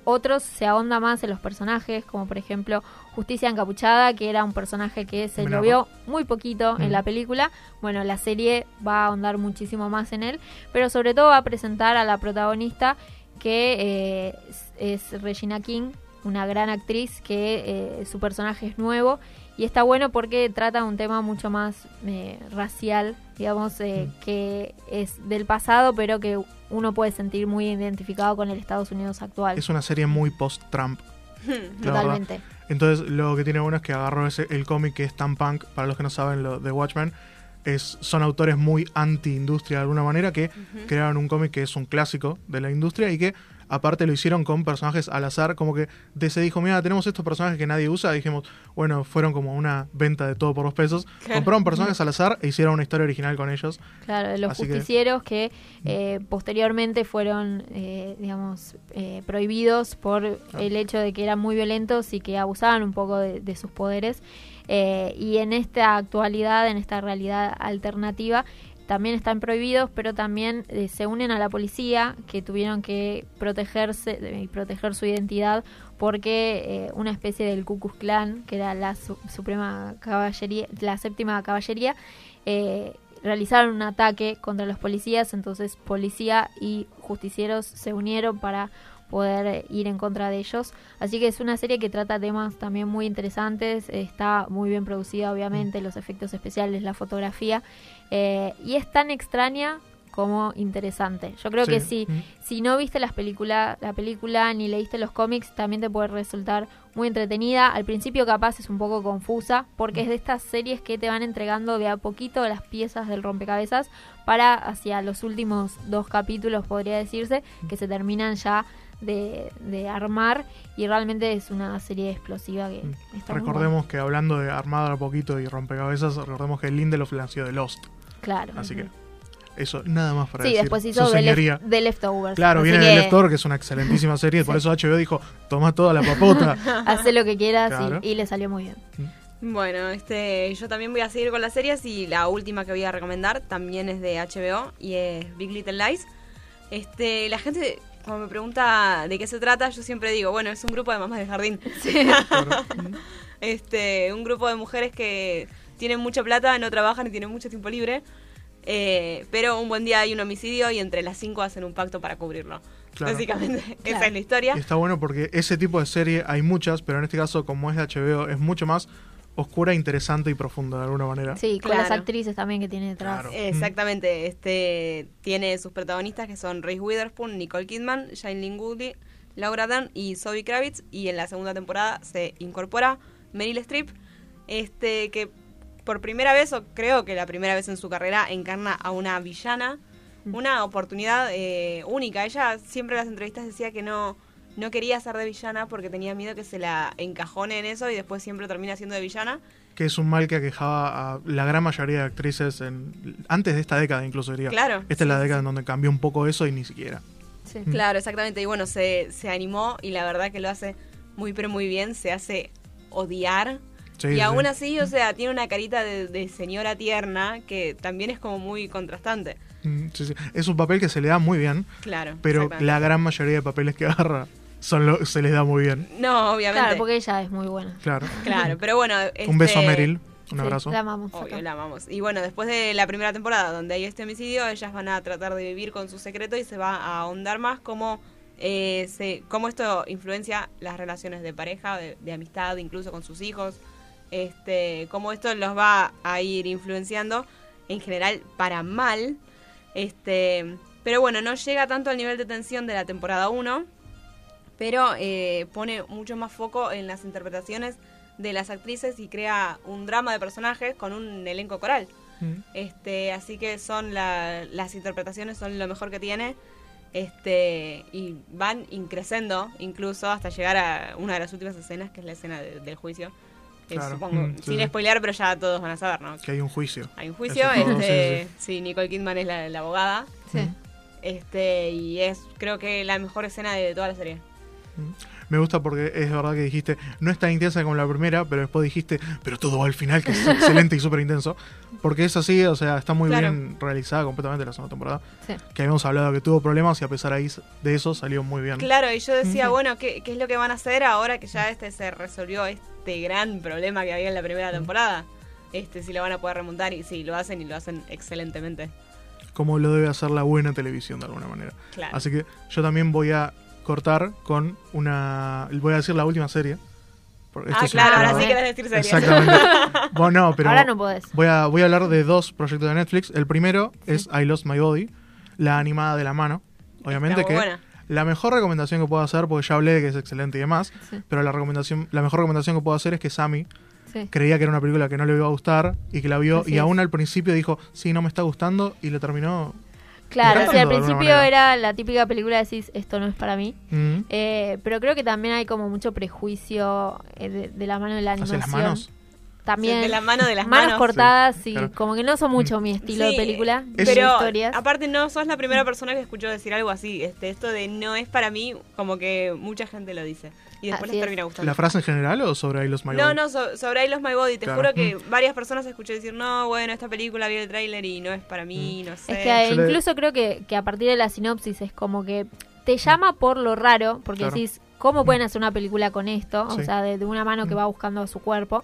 otros se ahonda más en los personajes, como por ejemplo Justicia Encapuchada, que era un personaje que se lo vio muy poquito en la película. Bueno, la serie va a ahondar muchísimo más en él, pero sobre todo va a presentar a la protagonista que eh, es, es Regina King, una gran actriz que eh, su personaje es nuevo y está bueno porque trata un tema mucho más eh, racial, digamos, eh, Mm. que es del pasado, pero que uno puede sentir muy identificado con el Estados Unidos actual. Es una serie muy post-Trump. [laughs] verdad. Totalmente. Entonces lo que tiene bueno es que agarró ese, el cómic que es tan punk, para los que no saben lo de Watchmen, es, son autores muy anti-industria de alguna manera que crearon un cómic que es un clásico de la industria y que aparte lo hicieron con personajes al azar, como que de- se dijo, mira, tenemos estos personajes que nadie usa, y dijimos, bueno, fueron como una venta de todo por dos pesos, Claro. compraron personajes al azar e hicieron una historia original con ellos. Claro, los Así que- justicieros que, eh, posteriormente fueron, eh, digamos, eh, prohibidos por el hecho de que eran muy violentos y que abusaban un poco de, de sus poderes. Eh, y en esta actualidad, en esta realidad alternativa, también están prohibidos, pero también eh, se unen a la policía que tuvieron que protegerse y proteger su identidad porque eh, una especie del Ku Klux Klan, que era la su- suprema caballería, la séptima caballería, eh, realizaron un ataque contra los policías, entonces policía y justicieros se unieron para poder eh, ir en contra de ellos. Así que es una serie que trata temas también muy interesantes, está muy bien producida obviamente, los efectos especiales, la fotografía, eh, y es tan extraña como interesante. Yo creo Sí. que si, Mm. si no viste las película, la película ni leíste los cómics, también te puede resultar muy entretenida. Al principio capaz es un poco confusa, porque es de estas series que te van entregando de a poquito las piezas del rompecabezas para hacia los últimos dos capítulos, podría decirse, que se terminan ya de, de armar y realmente es una serie explosiva que está muy Recordemos que hablando de armada a poquito y rompecabezas, recordemos que Lindelof nació de Lost. claro. Así que eso, nada más para Sí, decir. después hizo. Left- The Leftovers. Claro, Así viene que de Lector, que es una excelentísima [laughs] serie, por eso HBO dijo, toma toda la papota. [laughs] Hace lo que quieras y- Claro. y, le salió muy bien. Bueno, este, yo también voy a seguir con las series y la última que voy a recomendar también es de HBO y es Big Little Lies. Este, la gente cuando me pregunta de qué se trata, yo siempre digo, bueno, es un grupo de mamás de jardín. [laughs] este, un grupo de mujeres que tienen mucha plata, no trabajan y tienen mucho tiempo libre. eh, pero un buen día hay un homicidio y entre las cinco hacen un pacto para cubrirlo. Claro. Básicamente, esa Claro. es la historia. Y está bueno porque ese tipo de serie hay muchas, pero en este caso, como es de HBO, es mucho más oscura, interesante y profunda de alguna manera. Sí, con las Claro. actrices también que tiene detrás. Claro. Exactamente, este tiene sus protagonistas que son Reese Witherspoon, Nicole Kidman, Shailene Woodley, Laura Dern y Zoe Kravitz y en la segunda temporada se incorpora Meryl Streep, este que por primera vez o creo que la primera vez en su carrera encarna a una villana, una oportunidad eh, única. Ella siempre en las entrevistas decía que no no quería ser de villana porque tenía miedo que se la encajone en eso y después siempre termina siendo de villana. Que es un mal que aquejaba a la gran mayoría de actrices en, antes de esta década, incluso diría. Claro. Esta es la década en donde cambió un poco eso y ni siquiera. Sí. Claro, exactamente. Y bueno, se, se animó y la verdad que lo hace muy, pero muy bien. Se hace odiar. Sí, y sí. aún así, o sea, tiene una carita de, de señora tierna que también es como muy contrastante. Sí, sí. Es un papel que se le da muy bien, Claro. pero la gran mayoría de papeles que agarra son lo- se les da muy bien. No, obviamente. Claro, porque ella es muy buena. Claro. Claro, pero bueno. Un beso a este, Meryl, un Sí, abrazo. La amamos. Obvio, acá. la amamos. Y bueno, después de la primera temporada donde hay este homicidio, ellas van a tratar de vivir con su secreto y se va a ahondar más cómo, eh, se, cómo esto influencia las relaciones de pareja, de, de amistad, incluso con sus hijos. Este, cómo esto los va a ir influenciando en general para mal. Este, pero bueno, no llega tanto al nivel de tensión de la temporada 1 pero eh, pone mucho más foco en las interpretaciones de las actrices y crea un drama de personajes con un elenco coral. Mm. Este, así que son la- las interpretaciones son lo mejor que tiene. Este, y van increciendo incluso hasta llegar a una de las últimas escenas, que es la escena de- del juicio. Que Claro. supongo, Mm, sí, sin sí. spoilear, pero ya todos van a saber, ¿no? Que hay un juicio. Hay un juicio, Eso este, sí, sí, Nicole Kidman es la, la abogada. Sí. Este, y es creo que la mejor escena de toda la serie. Me gusta porque es verdad que dijiste, no es tan intensa como la primera, pero después dijiste, pero todo va al final, que es [laughs] excelente y súper intenso. Porque es así, o sea, está muy Claro. bien realizada completamente la segunda temporada. Sí. Que habíamos hablado que tuvo problemas y a pesar de eso salió muy bien. Claro, y yo decía, bueno, ¿qué, qué es lo que van a hacer ahora que ya este se resolvió este gran problema que había en la primera temporada? Este, si lo van a poder remontar y sí, lo hacen y lo hacen excelentemente. Como lo debe hacer la buena televisión de alguna manera. Claro. Así que yo también voy a cortar con una. Voy a decir la última serie. Esto ah, claro, ahora sí querés decir series. Exactamente. [laughs] bueno, no, pero Ahora no podés. Voy a, voy a hablar de dos proyectos de Netflix. El primero es I Lost My Body, la animada de la mano. Obviamente Está que buena. la mejor recomendación que puedo hacer, porque ya hablé de que es excelente y demás, Sí. pero la recomendación, la mejor recomendación que puedo hacer es que Sammy Sí. creía que era una película que no le iba a gustar y que la vio Así y es. aún al principio dijo, sí, no me está gustando y lo terminó. Claro, sí, al principio era la típica película de decís, esto no es para mí. Mm. Eh, pero creo que también hay como mucho prejuicio eh, de, de la mano de la ¿Hacia animación. las manos? También. De la mano de las manos, manos. cortadas, sí, claro. como que no son mucho mi estilo Sí, de película, de Pero historias. aparte no sos la primera persona que escuchó decir algo así. Este, esto de no es para mí, como que mucha gente lo dice. Y después Así les es. termina gustando. ¿La frase en general o sobre I Lost My No, Body? no, so- sobre I Lost My Body. Te Claro. juro que varias personas escuché decir, no, bueno, esta película vi el tráiler y no es para mí, no sé. Es que Yo le- incluso creo que, que a partir de la sinopsis es como que te llama por lo raro, porque Claro. decís, ¿cómo pueden hacer una película con esto? O sea, de, de una mano que va buscando a su cuerpo.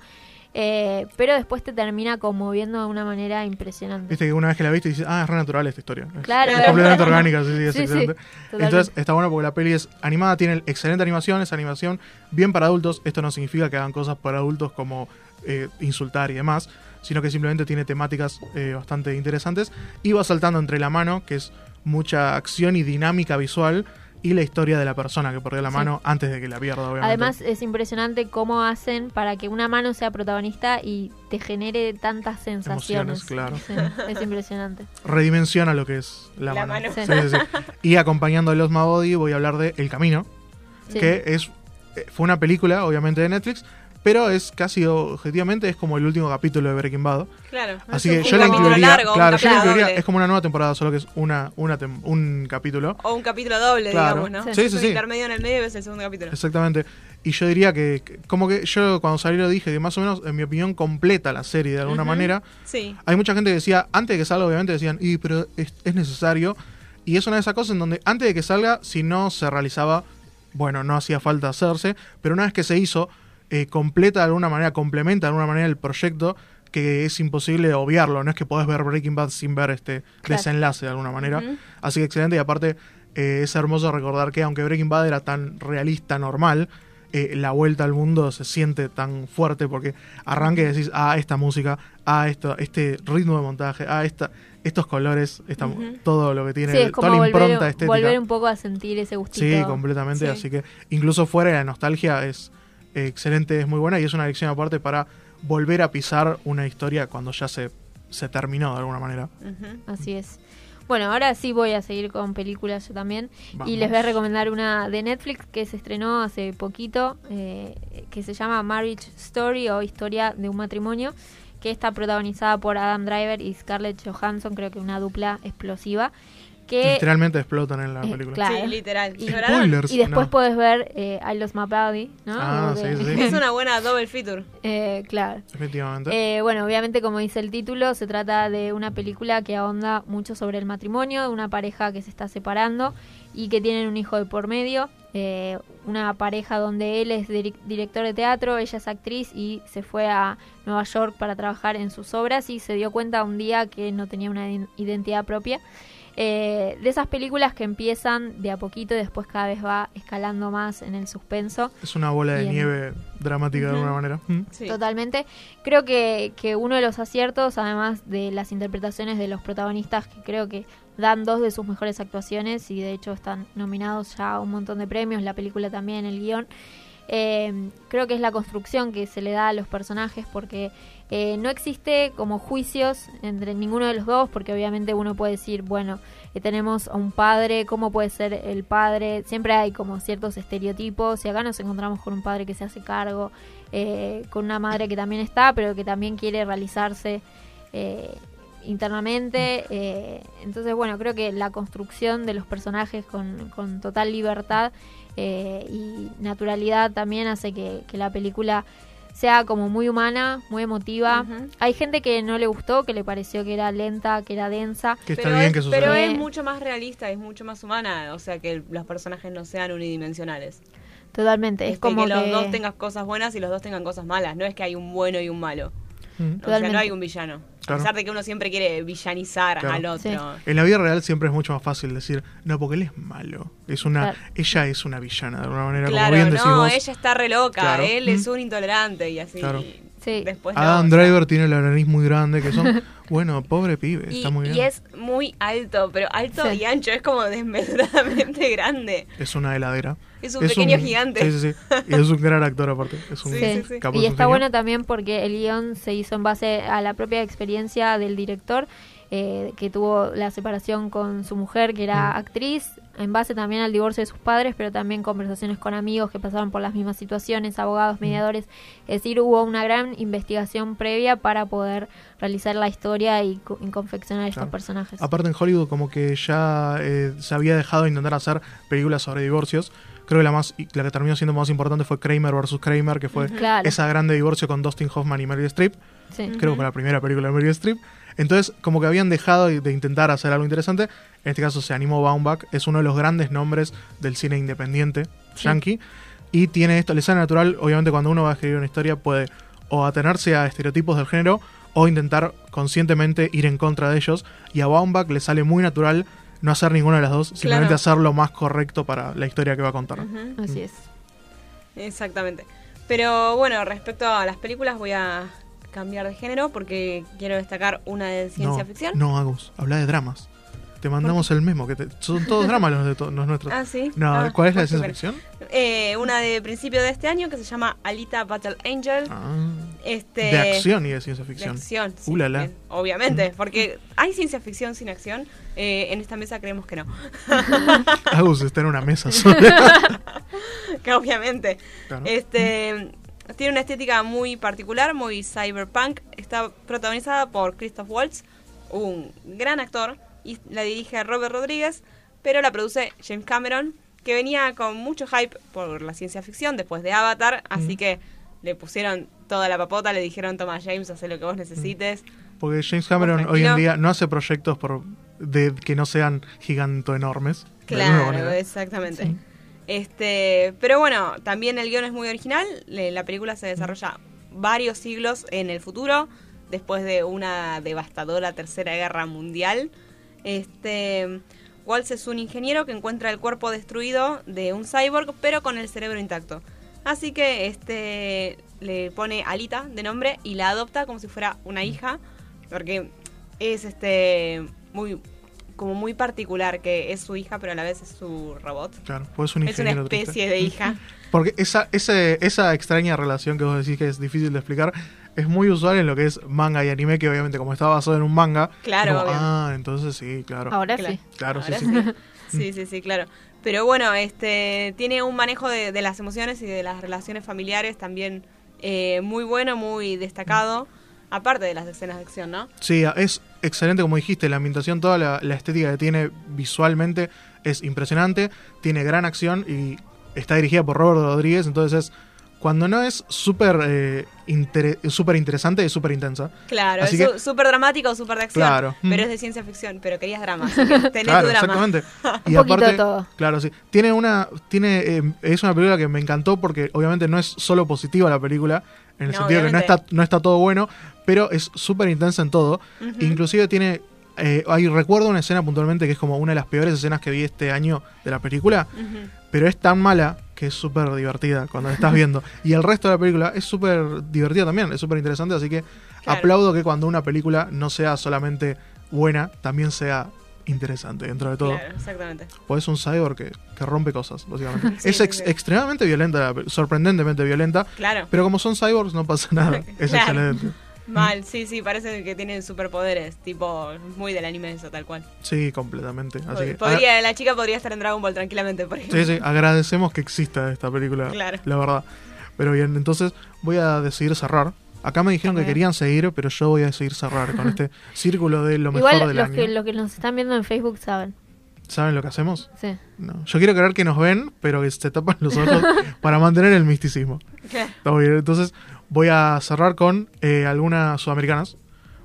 Eh, pero después te termina conmoviendo de una manera impresionante. Viste que una vez que la viste dices, ah, es re natural esta historia. Es- Claro. Es completamente orgánica, sí, sí, es [laughs] Sí, excelente. Entonces está bueno porque la peli es animada, tiene excelente animación, es animación bien para adultos. Esto no significa que hagan cosas para adultos como eh, insultar y demás, sino que simplemente tiene temáticas eh, bastante interesantes y va saltando entre la mano, que es mucha acción y dinámica visual, y la historia de la persona que perdió la Sí. mano antes de que la pierda, obviamente. Además es impresionante cómo hacen para que una mano sea protagonista y te genere tantas sensaciones. Emociones, claro. Sí, es impresionante. [laughs] redimensiona lo que es la, La mano. mano. Sí, sí, sí. Y acompañando a Los Mabody voy a hablar de El Camino, Sí. que es eh, fue una película, obviamente, de Netflix, pero es casi objetivamente es como el último capítulo de Breaking Bad. Claro. Así que yo la incluiría, largo, claro, yo la incluiría, doble. es como una nueva temporada, solo que es una, una un capítulo. O un capítulo doble, Claro. digamos, ¿no? Sí, sí, sí. intermedio en el medio y ves el segundo capítulo. Exactamente. Y yo diría que, como que yo cuando salió dije que más o menos, en mi opinión, completa la serie de alguna manera. Sí. Hay mucha gente que decía, antes de que salga, obviamente decían, y pero es, es necesario. Y es una de esas cosas en donde antes de que salga, si no se realizaba, bueno, no hacía falta hacerse, pero una vez que se hizo, eh, completa de alguna manera, complementa de alguna manera el proyecto, que es imposible obviarlo. No es que podés ver Breaking Bad sin ver este Claro. desenlace de alguna manera. Así que excelente. Y aparte, eh, es hermoso recordar que aunque Breaking Bad era tan realista, normal, eh, la vuelta al mundo se siente tan fuerte porque arranca y decís, ah, esta música, ah, esto, este ritmo de montaje, ah, esta, estos colores, esta, todo lo que tiene, Sí, es toda la impronta volver, estética. volver un poco a sentir ese gustito. Sí, completamente. Sí. Así que incluso fuera de la nostalgia es excelente, es muy buena y es una lección aparte para volver a pisar una historia cuando ya se, se terminó de alguna manera. Así es. Bueno, ahora sí voy a seguir con películas yo también. Vamos. Y les voy a recomendar una de Netflix que se estrenó hace poquito, eh, que se llama Marriage Story o Historia de un matrimonio, que está protagonizada por Adam Driver y Scarlett Johansson, creo que una dupla explosiva. Que, Literalmente explotan en la eh, película. claro. Sí, literal. Y-. Spoilers. y después no. puedes ver eh, I Lost My Body, ¿no? Ah, sí, sí. Es una buena double feature. [laughs] Eh, claro. Efectivamente. Eh, bueno, obviamente como dice el título, se trata de una película que ahonda mucho sobre el matrimonio, de una pareja que se está separando y que tienen un hijo de por medio. Eh, una pareja donde él es director de teatro, ella es actriz y se fue a Nueva York para trabajar en sus obras y se dio cuenta un día que no tenía una iden- identidad propia. Eh, de esas películas que empiezan de a poquito y después cada vez va escalando más en el suspenso. es una bola de nieve dramática de alguna manera. Mm. Sí. Totalmente. Creo que, que uno de los aciertos, además de las interpretaciones de los protagonistas, que creo que dan dos de sus mejores actuaciones y de hecho están nominados ya a un montón de premios, la película también, el guion. Eh, creo que es la construcción que se le da a los personajes porque eh, no existe como juicios entre ninguno de los dos porque obviamente uno puede decir, bueno, eh, tenemos a un padre, ¿cómo puede ser el padre? Siempre hay como ciertos estereotipos y acá nos encontramos con un padre que se hace cargo, eh, con una madre que también está, pero que también quiere realizarse internamente. entonces, bueno, creo que la construcción de los personajes con total libertad eh, y naturalidad también hace que, que la película sea como muy humana, muy emotiva. Hay gente que no le gustó, que le pareció que era lenta, que era densa. Que está pero bien es, que suceda. pero es mucho más realista, es mucho más humana, o sea que los personajes no sean unidimensionales. Totalmente. Es Este, como que los que- dos tengan cosas buenas y los dos tengan cosas malas. No es que hay un bueno y un malo. Mm. O sea, Totalmente. no hay un villano. Claro. A pesar de que uno siempre quiere villanizar Claro. al otro. Sí. En la vida real siempre es mucho más fácil decir, no, porque él es malo. Es una, Claro. ella es una villana, de alguna manera, Claro, como bien decís no, vos. ella está re loca, Claro. él es un intolerante y así. Sí. Después Adam. Driver tiene la nariz muy grande, que son, [laughs] bueno, pobre pibe, Y, está muy bien. y es muy alto, pero alto Sí. y ancho, es como desmesuradamente grande. Es una heladera. Es un pequeño gigante. Sí, sí, sí. Y es un gran actor aparte. Es un Sí, Sí. sí, sí. capo, Y está genio. bueno también porque el guion se hizo en base a la propia experiencia del director, eh, que tuvo la separación con su mujer, que era Mm. actriz, en base también al divorcio de sus padres, pero también conversaciones con amigos que pasaron por las mismas situaciones, abogados, Mm. mediadores. Es decir, hubo una gran investigación previa para poder realizar la historia y, co- y confeccionar estos Claro. personajes. Aparte en Hollywood como que ya eh, se había dejado de intentar hacer películas sobre divorcios. Creo que la más la que terminó siendo más importante fue Kramer vs. Kramer, que fue Claro. esa grande divorcio con Dustin Hoffman y Meryl Streep. Sí. Creo que fue la primera película de Meryl Streep. Entonces, como que habían dejado de intentar hacer algo interesante. En este caso se animó Baumbach. Es uno de los grandes nombres del cine independiente Sí. yankee. Y tiene esto, le sale natural. Obviamente, cuando uno va a escribir una historia, puede o atenerse a estereotipos del género o intentar conscientemente ir en contra de ellos. Y a Baumbach le sale muy natural no hacer ninguna de las dos, simplemente Claro. hacer lo más correcto para la historia que va a contar. Así es. Exactamente. Pero bueno, respecto a las películas voy a cambiar de género porque quiero destacar una de ciencia no, ficción. No, Agus, habla de dramas. Te mandamos el mismo, que te- son todos dramas los, de to- los nuestros. Ah, sí. No, Ah, ¿cuál es la de ciencia ficción? Eh, una de principio de este año que se llama Alita Battle Angel. Ah, este, de acción y de ciencia De ficción. acción, sí, Uh, la, la. bien, obviamente, porque hay ciencia ficción sin acción. eh, en esta mesa creemos que no. [laughs] Agus está en una mesa [laughs] sola. que obviamente. Claro. Este tiene una estética muy particular, muy cyberpunk. Está protagonizada por Christoph Waltz, un gran actor, y la dirige Robert Rodríguez, pero la produce James Cameron, que venía con mucho hype por la ciencia ficción después de Avatar, así que le pusieron toda la papota, le dijeron, toma James, haz lo que vos necesites. Porque James Cameron hoy en día no hace proyectos por de que no sean giganto enormes. Claro, exactamente. Sí. Este, pero bueno, también el guion es muy original. La película se desarrolla varios siglos en el futuro, después de una devastadora tercera guerra mundial. Este, Waltz es un ingeniero que encuentra el cuerpo destruido de un cyborg, pero con el cerebro intacto. Así que este le pone Alita de nombre y la adopta como si fuera una hija, porque es este muy como muy particular que es su hija, pero a la vez es su robot. Claro, pues es un Es una especie de hija. [laughs] Porque esa, ese- esa extraña relación que vos decís que es difícil de explicar es muy usual en lo que es manga y anime, que obviamente como está basado en un manga. Claro, como, ah, entonces sí, claro. Ahora Claro. sí. Claro, sí, Ahora sí. sí. [laughs] Sí, sí, sí, claro. Pero bueno, este tiene un manejo de, de las emociones y de las relaciones familiares también eh, muy bueno, muy destacado. Aparte de las escenas de acción, ¿no? Sí, es excelente como dijiste, la ambientación, toda la, la estética que tiene visualmente es impresionante, tiene gran acción y está dirigida por Robert Rodríguez, entonces es, cuando no es súper eh, súper interesante, es súper intensa. Claro, Así es súper dramático, súper de acción. Claro. Pero Mm. es de ciencia ficción, pero querías drama, [laughs] tenés Claro, tu drama. exactamente. [laughs] Un poquito de todo. Claro, sí. Tiene una, tiene, eh, es una película que me encantó porque obviamente no es solo positiva la película, en el No, sentido que no obviamente. está, no está todo bueno, pero es súper intensa en todo. Inclusive tiene, eh, ahí recuerdo una escena puntualmente que es como una de las peores escenas que vi este año de la película, pero es tan mala que es súper divertida cuando la estás viendo. [laughs] Y el resto de la película es súper divertida también, es súper interesante, así que Claro. aplaudo que cuando una película no sea solamente buena, también sea interesante dentro de todo. Claro, exactamente. Pues es un cyborg que, que rompe cosas, básicamente. [laughs] Sí, es ex- sí. extremadamente violenta, sorprendentemente violenta. Claro. Pero como son cyborgs, no pasa nada. [laughs] Es Claro. excelente. Mal, sí, sí, parece que tienen superpoderes, tipo muy del anime eso, tal cual. Sí, completamente. Así que, Podría, la chica podría estar en Dragon Ball tranquilamente, por ah, ejemplo. sí, sí, agradecemos que exista esta película, Claro. la verdad. Pero bien, entonces voy a decidir cerrar. Acá me dijeron que querían seguir, pero yo voy a decidir cerrar con este [laughs] círculo de lo mejor Igual del los año. que, los que nos están viendo en Facebook saben. ¿Saben lo que hacemos? Sí. No. Yo quiero creer que nos ven, pero que se tapan los ojos [laughs] para mantener el misticismo. Está bien. Entonces voy a cerrar con eh, algunas sudamericanas.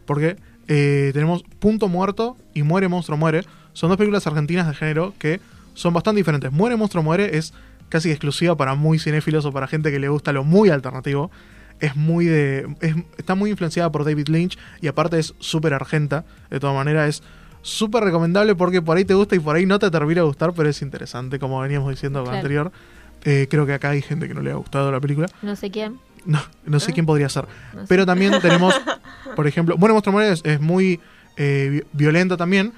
Porque eh, tenemos Punto Muerto y Muere Monstruo Muere. Son dos películas argentinas de género que son bastante diferentes. Muere Monstruo Muere es casi exclusiva para muy cinéfilos o para gente que le gusta lo muy alternativo. Es muy de. es- está muy influenciada por David Lynch y aparte es súper argenta. De todas maneras, es súper recomendable porque por ahí te gusta y por ahí no te termina a gustar, pero es interesante, como veníamos diciendo con Claro. anterior. Eh, creo que acá hay gente que no le ha gustado la película. No sé quién. No, no sé quién podría ser. No sé. Pero también tenemos, [laughs] por ejemplo, Bueno, Monstruo Muere es, es muy eh, vi- violenta también,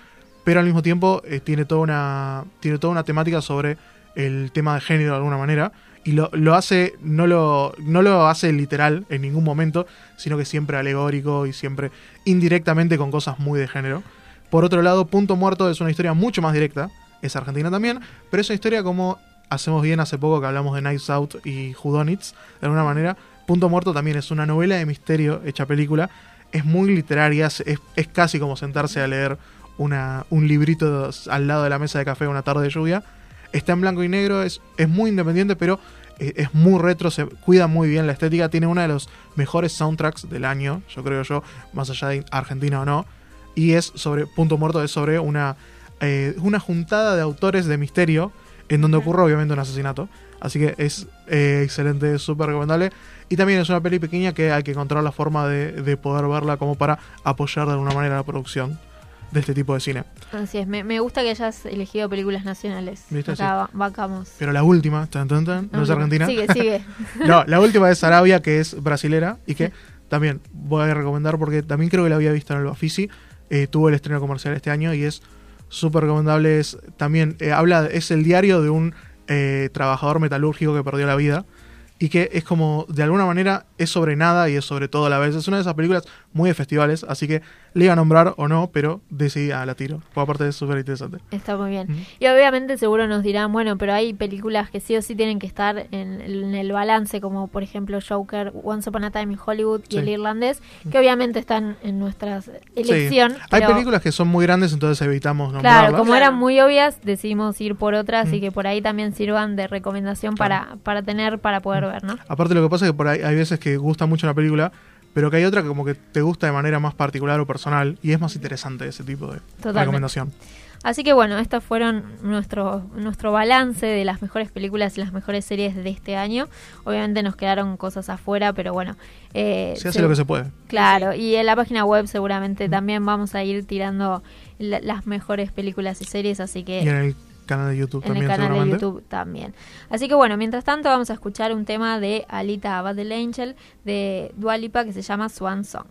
pero al mismo tiempo eh, tiene, toda una, tiene toda una temática sobre el tema de género de alguna manera. Y lo, lo hace, no lo, no lo hace literal en ningún momento, sino que siempre alegórico y siempre indirectamente con cosas muy de género. Por otro lado, Punto Muerto es una historia mucho más directa, es argentina también, pero es una historia como hacemos bien hace poco que hablamos de Nights Out y Whodunits, de alguna manera. Punto Muerto también es una novela de misterio hecha película, es muy literaria, es, es- casi como sentarse a leer una, un librito al lado de la mesa de café una tarde de lluvia. Está en blanco y negro, es, es muy independiente, pero eh, es muy retro, se cuida muy bien la estética, tiene uno de los mejores soundtracks del año, yo creo yo, más allá de Argentina o no. Y es sobre, Punto Muerto es sobre una, eh, una juntada de autores de misterio en donde ocurre obviamente un asesinato. Así que es eh, excelente, súper recomendable. Y también es una peli pequeña que hay que encontrar la forma de, de poder verla como para apoyar de alguna manera la producción de este tipo de cine. Así es, me, me gusta que hayas elegido películas nacionales. ¿Viste? Acá va- vacamos. Pero la última, tan, tan, tan, no es argentina. Sigue, sigue. [laughs] No, la última es Arabia, que es brasilera y que también voy a recomendar porque también creo que la había visto en el Bafisi. Eh, tuvo el estreno comercial este año y es súper recomendable. Es también eh, habla, es el diario de un eh, trabajador metalúrgico que perdió la vida y que es como, de alguna manera, es sobre nada y es sobre todo a la vez. Es una de esas películas muy de festivales, así que le iba a nombrar o no, pero decidí, ah, la tiro. Porque aparte es súper interesante. Está muy bien. Y obviamente seguro nos dirán, bueno, pero hay películas que sí o sí tienen que estar en, en el balance, como por ejemplo Joker, Once Upon a Time in Hollywood y Sí. El Irlandés, que obviamente están en nuestra Sí. elección. Hay pero- películas que son muy grandes, entonces evitamos nombrarlas. Claro, como eran muy obvias, decidimos ir por otras Mm. y que por ahí también sirvan de recomendación Claro. para, para tener, para poder ver, ¿no? Aparte lo que pasa es que por ahí hay veces que gusta mucho una película, pero que hay otra que como que te gusta de manera más particular o personal y es más interesante ese tipo de Totalmente. recomendación. Así que bueno, estos fueron nuestro, nuestro balance de las mejores películas y las mejores series de este año. Obviamente nos quedaron cosas afuera, pero bueno. eh, Se hace se- lo que se puede. Claro, y en la página web seguramente también vamos a ir tirando la- las mejores películas y series, así que Y en el canal de YouTube en el también canal de. YouTube también. Así que bueno, mientras tanto vamos a escuchar un tema de Alita Battle Angel de Dualipa que se llama Swan Song.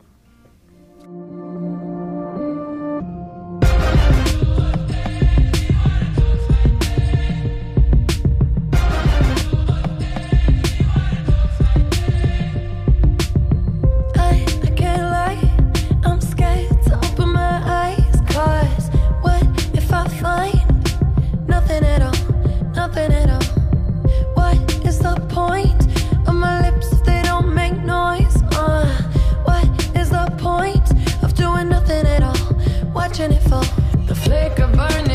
Watching it fall, the flicker burning,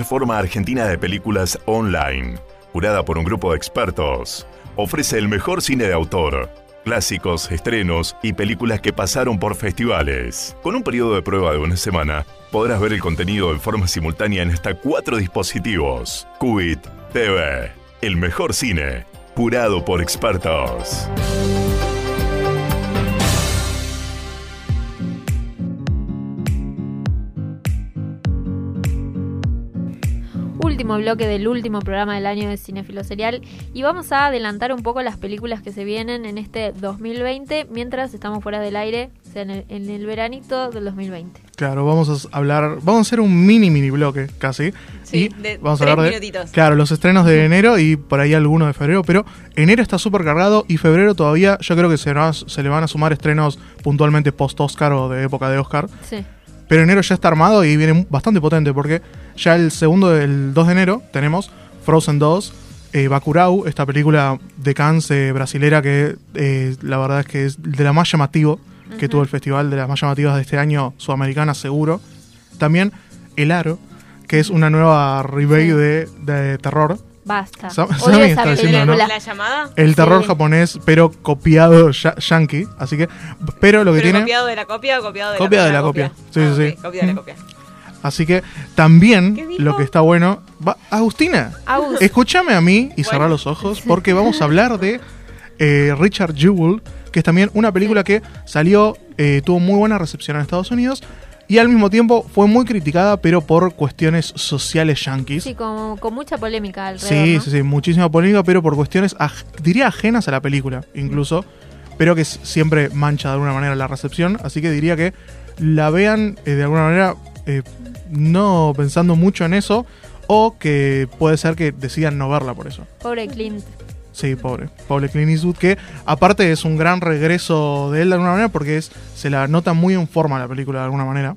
plataforma argentina de películas online, curada por un grupo de expertos. Ofrece el mejor cine de autor, clásicos, estrenos y películas que pasaron por festivales. Con un periodo de prueba de una semana, podrás ver el contenido en forma simultánea en hasta cuatro dispositivos. Cubit TV, el mejor cine, curado por expertos. Último bloque del último programa del año de Cinefilo Serial y vamos a adelantar un poco las películas que se vienen en este 2020 mientras estamos fuera del aire, o sea, en el, en el veranito del 2020. Claro, vamos a hablar, vamos a hacer un mini mini bloque casi. Sí, y de vamos a hablar de minutitos. claro, los estrenos de enero y por ahí algunos de febrero, pero enero está súper cargado y febrero todavía yo creo que se, se le van a sumar estrenos puntualmente post-Oscar o de época de Oscar. Sí. Pero enero ya está armado y viene bastante potente porque ya el segundo, el 2 de enero, tenemos Frozen 2, eh, Bacurau, esta película de Cannes eh, brasilera que eh, la verdad es que es de la más llamativo que tuvo el festival, de las más llamativas de este año, sudamericana seguro. También El Aro, que es una nueva remake de terror. Basta. Sa- Odio Sammy esa está diciendo. ¿La llamada? El Sí. terror japonés, pero copiado ya- yankee. Así que, pero lo que ¿Pero tiene... copiado de la copia o copiado de Copia la de la copia. Sí, Ah, sí, ok, sí. Copia de la copia. Así que también lo que está bueno. Va, Agustina, Agus. escúchame a mí y Bueno. cerrar los ojos porque vamos a hablar de eh, Richard Jewell, que es también una película que salió, eh, tuvo muy buena recepción en Estados Unidos y al mismo tiempo fue muy criticada, pero por cuestiones sociales yankees. Sí, con, con mucha polémica alrededor. Sí, ¿no? sí, sí, muchísima polémica, pero por cuestiones, aj- diría ajenas a la película, incluso, pero que siempre mancha de alguna manera la recepción, así que diría que la vean eh, de alguna manera eh, no pensando mucho en eso, o que puede ser que decidan no verla por eso. Pobre Clint. Sí, pobre, pobre Clint Eastwood, que aparte es un gran regreso de él de alguna manera, porque es, se la nota muy en forma la película de alguna manera.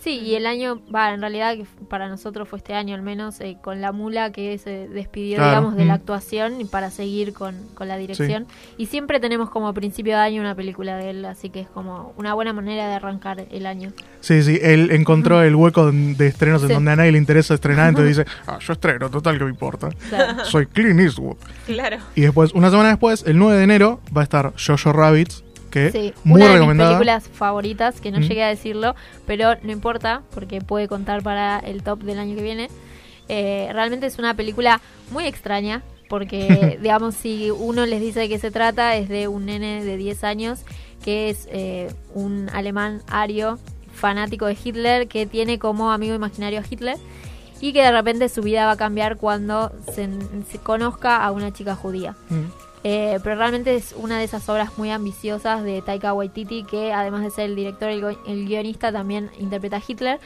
Sí, y el año, va, en realidad que para nosotros fue este año al menos, eh, con la mula que se despidió, Claro, digamos, de la actuación y para seguir con, con la dirección. Y siempre tenemos como principio de año una película de él, así que es como una buena manera de arrancar el año. Sí, sí, él encontró el hueco de estrenos en donde a nadie le interesa estrenar, entonces [laughs] dice, ah, yo estreno, total que me importa. Claro. Soy Clint Eastwood. Claro. Y después, una semana después, el 9 de enero, va a estar Jojo Rabbit, que Sí, muy una de mis recomendada. películas favoritas, que no Mm. llegué a decirlo, pero no importa, porque puede contar para el top del año que viene. Eh, realmente es una película muy extraña, porque, [laughs] digamos, si uno les dice de qué se trata, es de un nene de 10 años, que es eh, un alemán ario, fanático de Hitler, que tiene como amigo imaginario a Hitler, y que de repente su vida va a cambiar cuando se, se conozca a una chica judía. Mm. Eh, pero realmente es una de esas obras muy ambiciosas de Taika Waititi, que además de ser el director y el, el guionista, también interpreta a Hitler.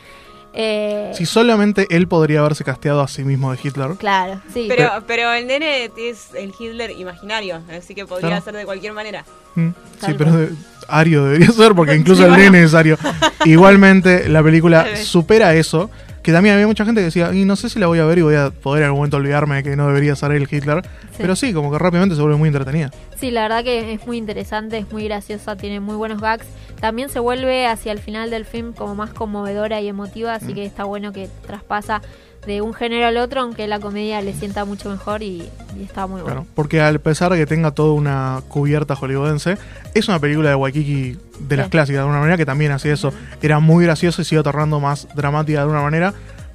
Eh, Si solamente él podría haberse casteado a sí mismo de Hitler. Claro, sí. Pero, pero el nene es el Hitler imaginario, así que podría Claro. ser de cualquier manera. Mm. Sí, pero de- Ario debería ser, porque [laughs] incluso Sí, el bueno. nene es Ario. Igualmente, la película [laughs] supera eso. Que también había mucha gente que decía, y no sé si la voy a ver y voy a poder en algún momento olvidarme de que no debería ser él Hitler. Pero sí, como que rápidamente se vuelve muy entretenida. Sí, la verdad que es muy interesante, es muy graciosa, tiene muy buenos gags. También se vuelve hacia el final del film como más conmovedora y emotiva, así Mm. que está bueno que traspasa de un género al otro, aunque la comedia le sienta mucho mejor y, y está muy bueno. Claro, porque a pesar de que tenga toda una cubierta hollywoodense, es una película de Waikiki de las Sí. clásicas de alguna manera que también hacía eso. Era muy gracioso y se iba tornando más dramática de alguna manera,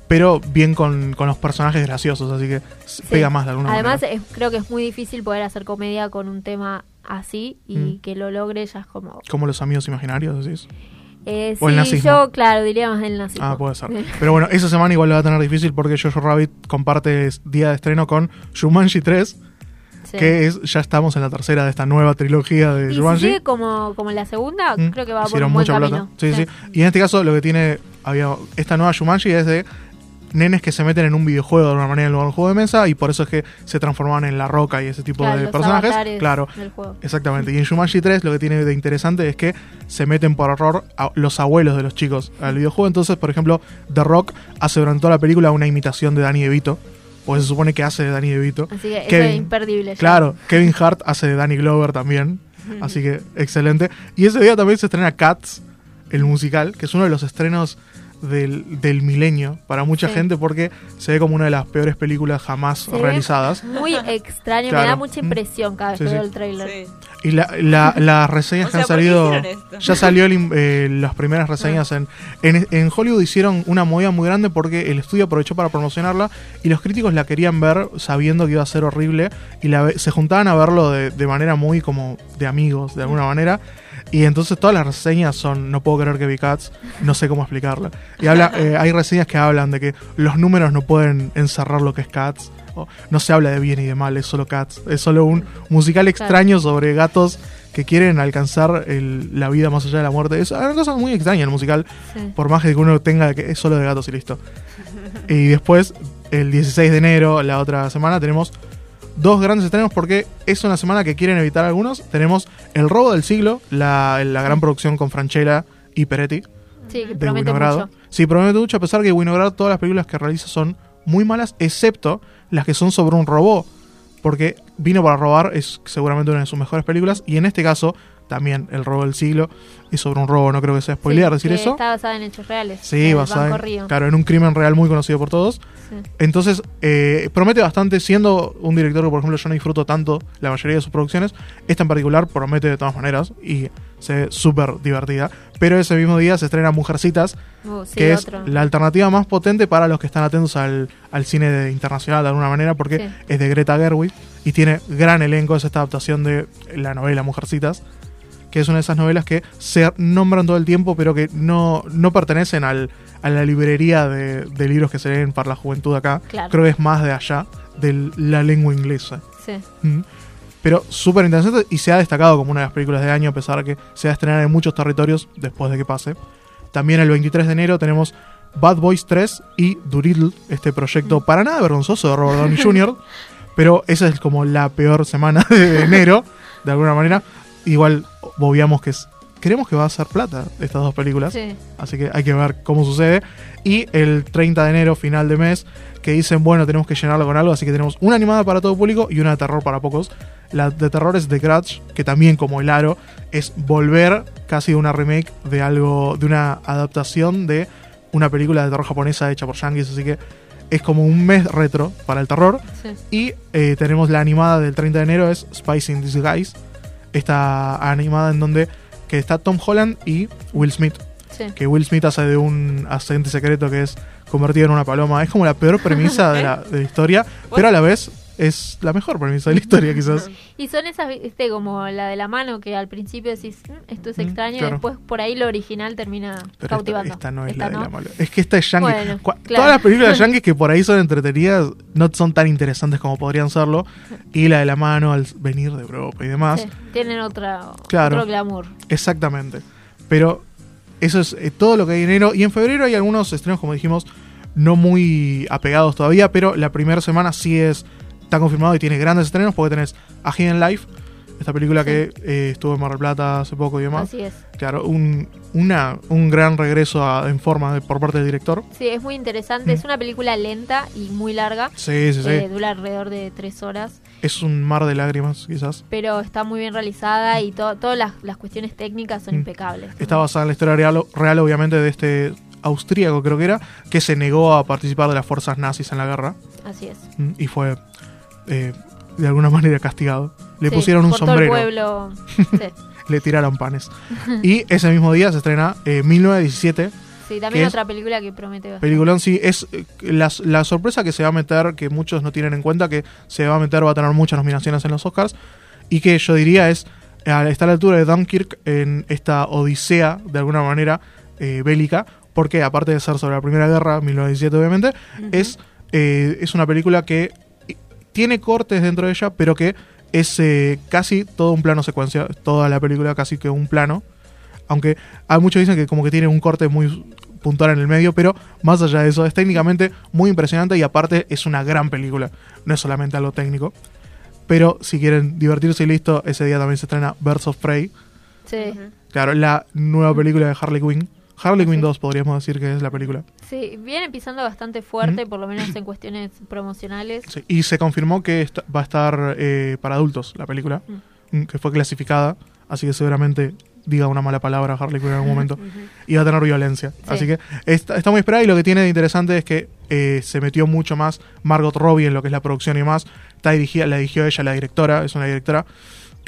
pero bien con, con los personajes graciosos, así que Sí. pega más de alguna Además, manera. es- creo que es muy difícil poder hacer comedia con un tema así y Mm. que lo logre ya es como... Como los amigos imaginarios, decís. Eh, O el sí, nazismo. yo, claro, diría más del nazismo. Ah, puede ser. [laughs] Pero bueno, esa semana igual lo va a tener difícil porque Jojo Rabbit comparte día de estreno con Shumanji 3, Sí. que es ya estamos en la tercera de esta nueva trilogía de Y si sigue como, como la segunda, Mm, creo que va por un buen mucha camino. plata. Sí, sí, Y en este caso lo que tiene había esta nueva Shumanji es de nenes que se meten en un videojuego de alguna manera en lugar de un juego de mesa y por eso es que se transforman en la roca y ese tipo Claro, de los personajes. Claro, del juego. exactamente. Y en [laughs] Shumanji 3 lo que tiene de interesante es que se meten por error a los abuelos de los chicos al videojuego. Entonces, por ejemplo, The Rock hace durante toda la película una imitación de Danny DeVito. O se supone que hace de Danny DeVito. Así que eso Kevin- es imperdible. ya. Claro, Kevin Hart hace de Danny Glover también. Así que excelente. Y ese día también se estrena Cats, el musical, que es uno de los estrenos del, del milenio para mucha Sí. gente porque se ve como una de las peores películas jamás Se realizadas. Muy [laughs] extraño, me Claro. da mucha impresión cada vez Sí, que sí. veo el trailer. Sí. Y la, la- las reseñas O que han sea, ¿por qué salido. Ya salió el eh, las primeras reseñas en, en. en Hollywood hicieron una movida muy grande porque el estudio aprovechó para promocionarla y los críticos la querían ver sabiendo que iba a ser horrible y la se juntaban a verlo de, de manera muy como de amigos, de alguna manera. Y entonces todas las reseñas son. No puedo creer que vi Cats, no sé cómo explicarla. Y habla, [laughs] eh, hay reseñas que hablan de que los números no pueden encerrar lo que es Cats. o no se habla de bien y de mal, es solo Cats. Es solo un musical extraño sobre gatos que quieren alcanzar el- la vida más allá de la muerte. Es una cosa muy extraña el musical, Sí. por más que uno tenga que es solo de gatos y listo. Y después, el 16 de enero, la otra semana, tenemos dos grandes estrenos porque es una semana que quieren evitar algunos. Tenemos El robo del siglo, la, la gran producción con Franchella y Peretti Sí, que de Winograd. mucho. Sí, promete mucho, a pesar que Winograd todas las películas que realiza son muy malas, excepto las que son sobre un robot. Porque Vino para robar es seguramente una de sus mejores películas. Y en este caso, también El robo del siglo es sobre un robo, no creo que sea spoilear Sí, decir que eso. Está basada en hechos reales. Sí, basada en, Río. claro, en un crimen real muy conocido por todos. Sí. Entonces, eh, promete bastante, siendo un director que, por ejemplo, yo no disfruto tanto la mayoría de sus producciones, esta en particular promete de todas maneras y se ve súper divertida. Pero ese mismo día se estrena Mujercitas, Uh, sí, que es la alternativa más potente para los que están atentos al, al cine de- internacional de alguna manera, porque es de Greta Gerwig y tiene gran elenco, es esta adaptación de la novela Mujercitas, que es una de esas novelas que se nombran todo el tiempo, pero que no, no pertenecen al, a la librería de, de libros que se leen para la juventud acá. Claro. Creo que es más de allá, de la lengua inglesa. Sí. Mm. Pero súper interesante y se ha destacado como una de las películas de año, a pesar de que se va a estrenar en muchos territorios después de que pase. También el 23 de enero tenemos Bad Boys 3 y Doolittle, este proyecto para nada vergonzoso de Robert Downey [laughs] Jr., pero esa es como la peor semana de enero, de alguna manera. Igual, obviamos que es, creemos que va a ser plata estas dos películas. Sí. Así que hay que ver cómo sucede. Y el 30 de enero, final de mes, que dicen, bueno, tenemos que llenarlo con algo. Así que tenemos una animada para todo público y una de terror para pocos. La de terror es The Grudge, que también como el aro, es volver casi una remake de algo, de una adaptación de una película de terror japonesa hecha por yankees. Así que es como un mes retro para el terror. Sí. Y eh, tenemos la animada del 30 de enero, es Spice in Disguise. Esta animada en donde que está Tom Holland y Will Smith. Sí. Que Will Smith hace de un agente secreto que es convertido en una paloma. Es como la peor premisa de la, [laughs] de la historia, pero a la vez es la mejor premisa de la historia, quizás. [laughs] Y son esas, viste, como la de la mano que al principio decís, "Mm, esto es Mm, extraño, claro. y después por ahí lo original termina Pero cautivando. esta no es Esta la de la mala. Es que esta es yankee. Bueno, Cua- claro. Todas las películas [laughs] yankees que por ahí son entretenidas no son tan interesantes como podrían serlo. Y la de la mano al venir de Europa y demás. Sí, tienen otra, Claro. otro glamour. Exactamente. Pero eso es eh, todo lo que hay en enero. Y en febrero hay algunos estrenos, como dijimos, no muy apegados todavía. Pero la primera semana sí es está confirmado y tiene grandes estrenos porque tenés A Hidden Life, esta película Sí. que eh, estuvo en Mar del Plata hace poco y demás. Así es. Claro, un, una, un gran regreso a- en forma de- por parte del director. Sí, es muy interesante. Mm. Es una película lenta y muy larga. Sí, sí, sí. eh, dura alrededor de tres horas. Es un mar de lágrimas, quizás. Pero está muy bien realizada y to- todas las, las cuestiones técnicas son Mm. impecables. Está basada en la historia real, real, obviamente, de este austríaco, creo que era, que se negó a participar de las fuerzas nazis en la guerra. Así es. Mm, y fue eh, de alguna manera castigado. Le Sí, pusieron un por sombrero, Todo el pueblo. [laughs] sí. le tiraron panes. [laughs] y ese mismo día se estrena eh, 1917. Sí, también ¿Qué otra película que promete bastante. Peliculón, sí, es eh, la, la sorpresa que se va a meter, que muchos no tienen en cuenta, que se va a meter, va a tener muchas nominaciones en los Oscars, y que yo diría es, está a la altura de Dunkirk en esta odisea, de alguna manera, eh, bélica, porque aparte de ser sobre la Primera Guerra, 1917 obviamente, es, eh, es una película que tiene cortes dentro de ella, pero que es eh, casi todo un plano secuencia, toda la película casi que un plano, aunque hay muchos dicen que como que tiene un corte muy puntual en el medio, pero más allá de eso, es técnicamente muy impresionante y aparte es una gran película, no es solamente algo técnico. Pero si quieren divertirse y listo, ese día también se estrena Birds of Prey, Sí. claro, la nueva película de Harley Quinn. Harley Quinn Sí. 2 podríamos decir que es la película. Sí, viene pisando bastante fuerte, por lo menos en cuestiones promocionales. Sí, y se confirmó que esta- va a estar eh, para adultos la película, mm, que fue clasificada, así que seguramente diga una mala palabra a Harley Quinn en algún momento [laughs] y va a tener violencia. Sí. Así que está, está muy esperada y lo que tiene de interesante es que eh, se metió mucho más Margot Robbie en lo que es la producción y más. Está dirigida, la dirigió ella, la directora, es una directora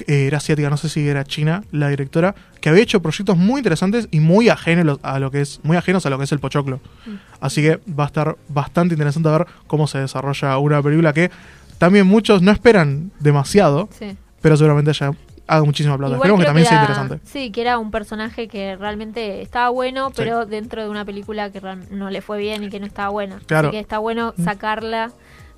era asiática, no sé si era china, la directora, que había hecho proyectos muy interesantes y muy ajenos a lo que es, muy ajenos a lo que es el pochoclo. Así que va a estar bastante interesante ver cómo se desarrolla una película que también muchos no esperan demasiado, Sí. pero seguramente haya haga muchísima plata. Igual Esperemos que también sea era- interesante. Sí, que era un personaje que realmente estaba bueno, Sí. pero dentro de una película que no le fue bien y que no estaba buena. Claro. Así que está bueno Mm.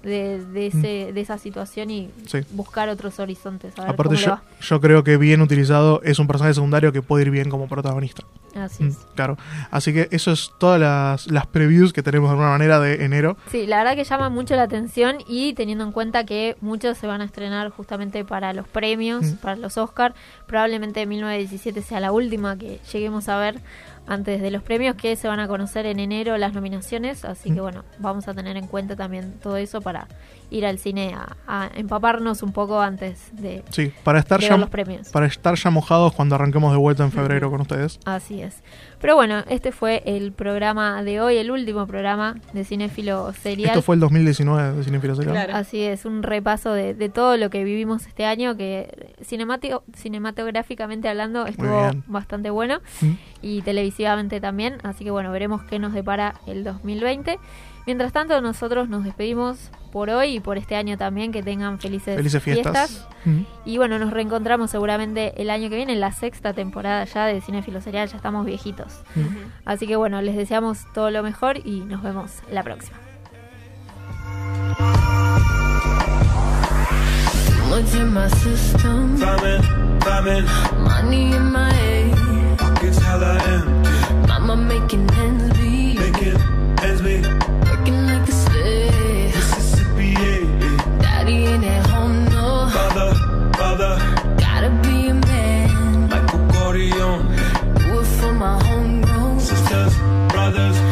De, de, ese, de esa situación y Sí. buscar otros horizontes. A ver Aparte, cómo le yo, va. yo creo que bien utilizado es un personaje secundario que puede ir bien como protagonista. Así Mm, es. claro. Así que eso es todas las, las previews que tenemos de alguna manera de enero. Sí, la verdad que llama mucho la atención y teniendo en cuenta que muchos se van a estrenar justamente para los premios, Mm. para los Oscar, probablemente 1917 sea la última que lleguemos a ver antes de los premios que se van a conocer en enero las nominaciones, así que Mm. bueno, vamos a tener en cuenta también todo eso para ir al cine a, a empaparnos un poco antes de, Sí, para estar, de ya, los premios. para estar ya mojados cuando arranquemos de vuelta en febrero con ustedes. Así es. Pero bueno, este fue el programa de hoy, el último programa de Cinéfilo Serial. Esto fue el 2019 de Cinefilo Serial. Claro. Así es, un repaso de, de todo lo que vivimos este año, que cinemático, cinematográficamente hablando estuvo bastante bueno Mm. y televisivamente también, así que bueno, veremos qué nos depara el 2020. Mientras tanto, nosotros nos despedimos por hoy y por este año también, que tengan felices, Felices fiestas. Mm. Y bueno, nos reencontramos seguramente el año que viene, en la sexta temporada ya de Cinefilo Serial, ya estamos viejitos. Mm. Así que bueno, les deseamos todo lo mejor y nos vemos la próxima. What's in my system? Money in my head. Mama making ends meet. others.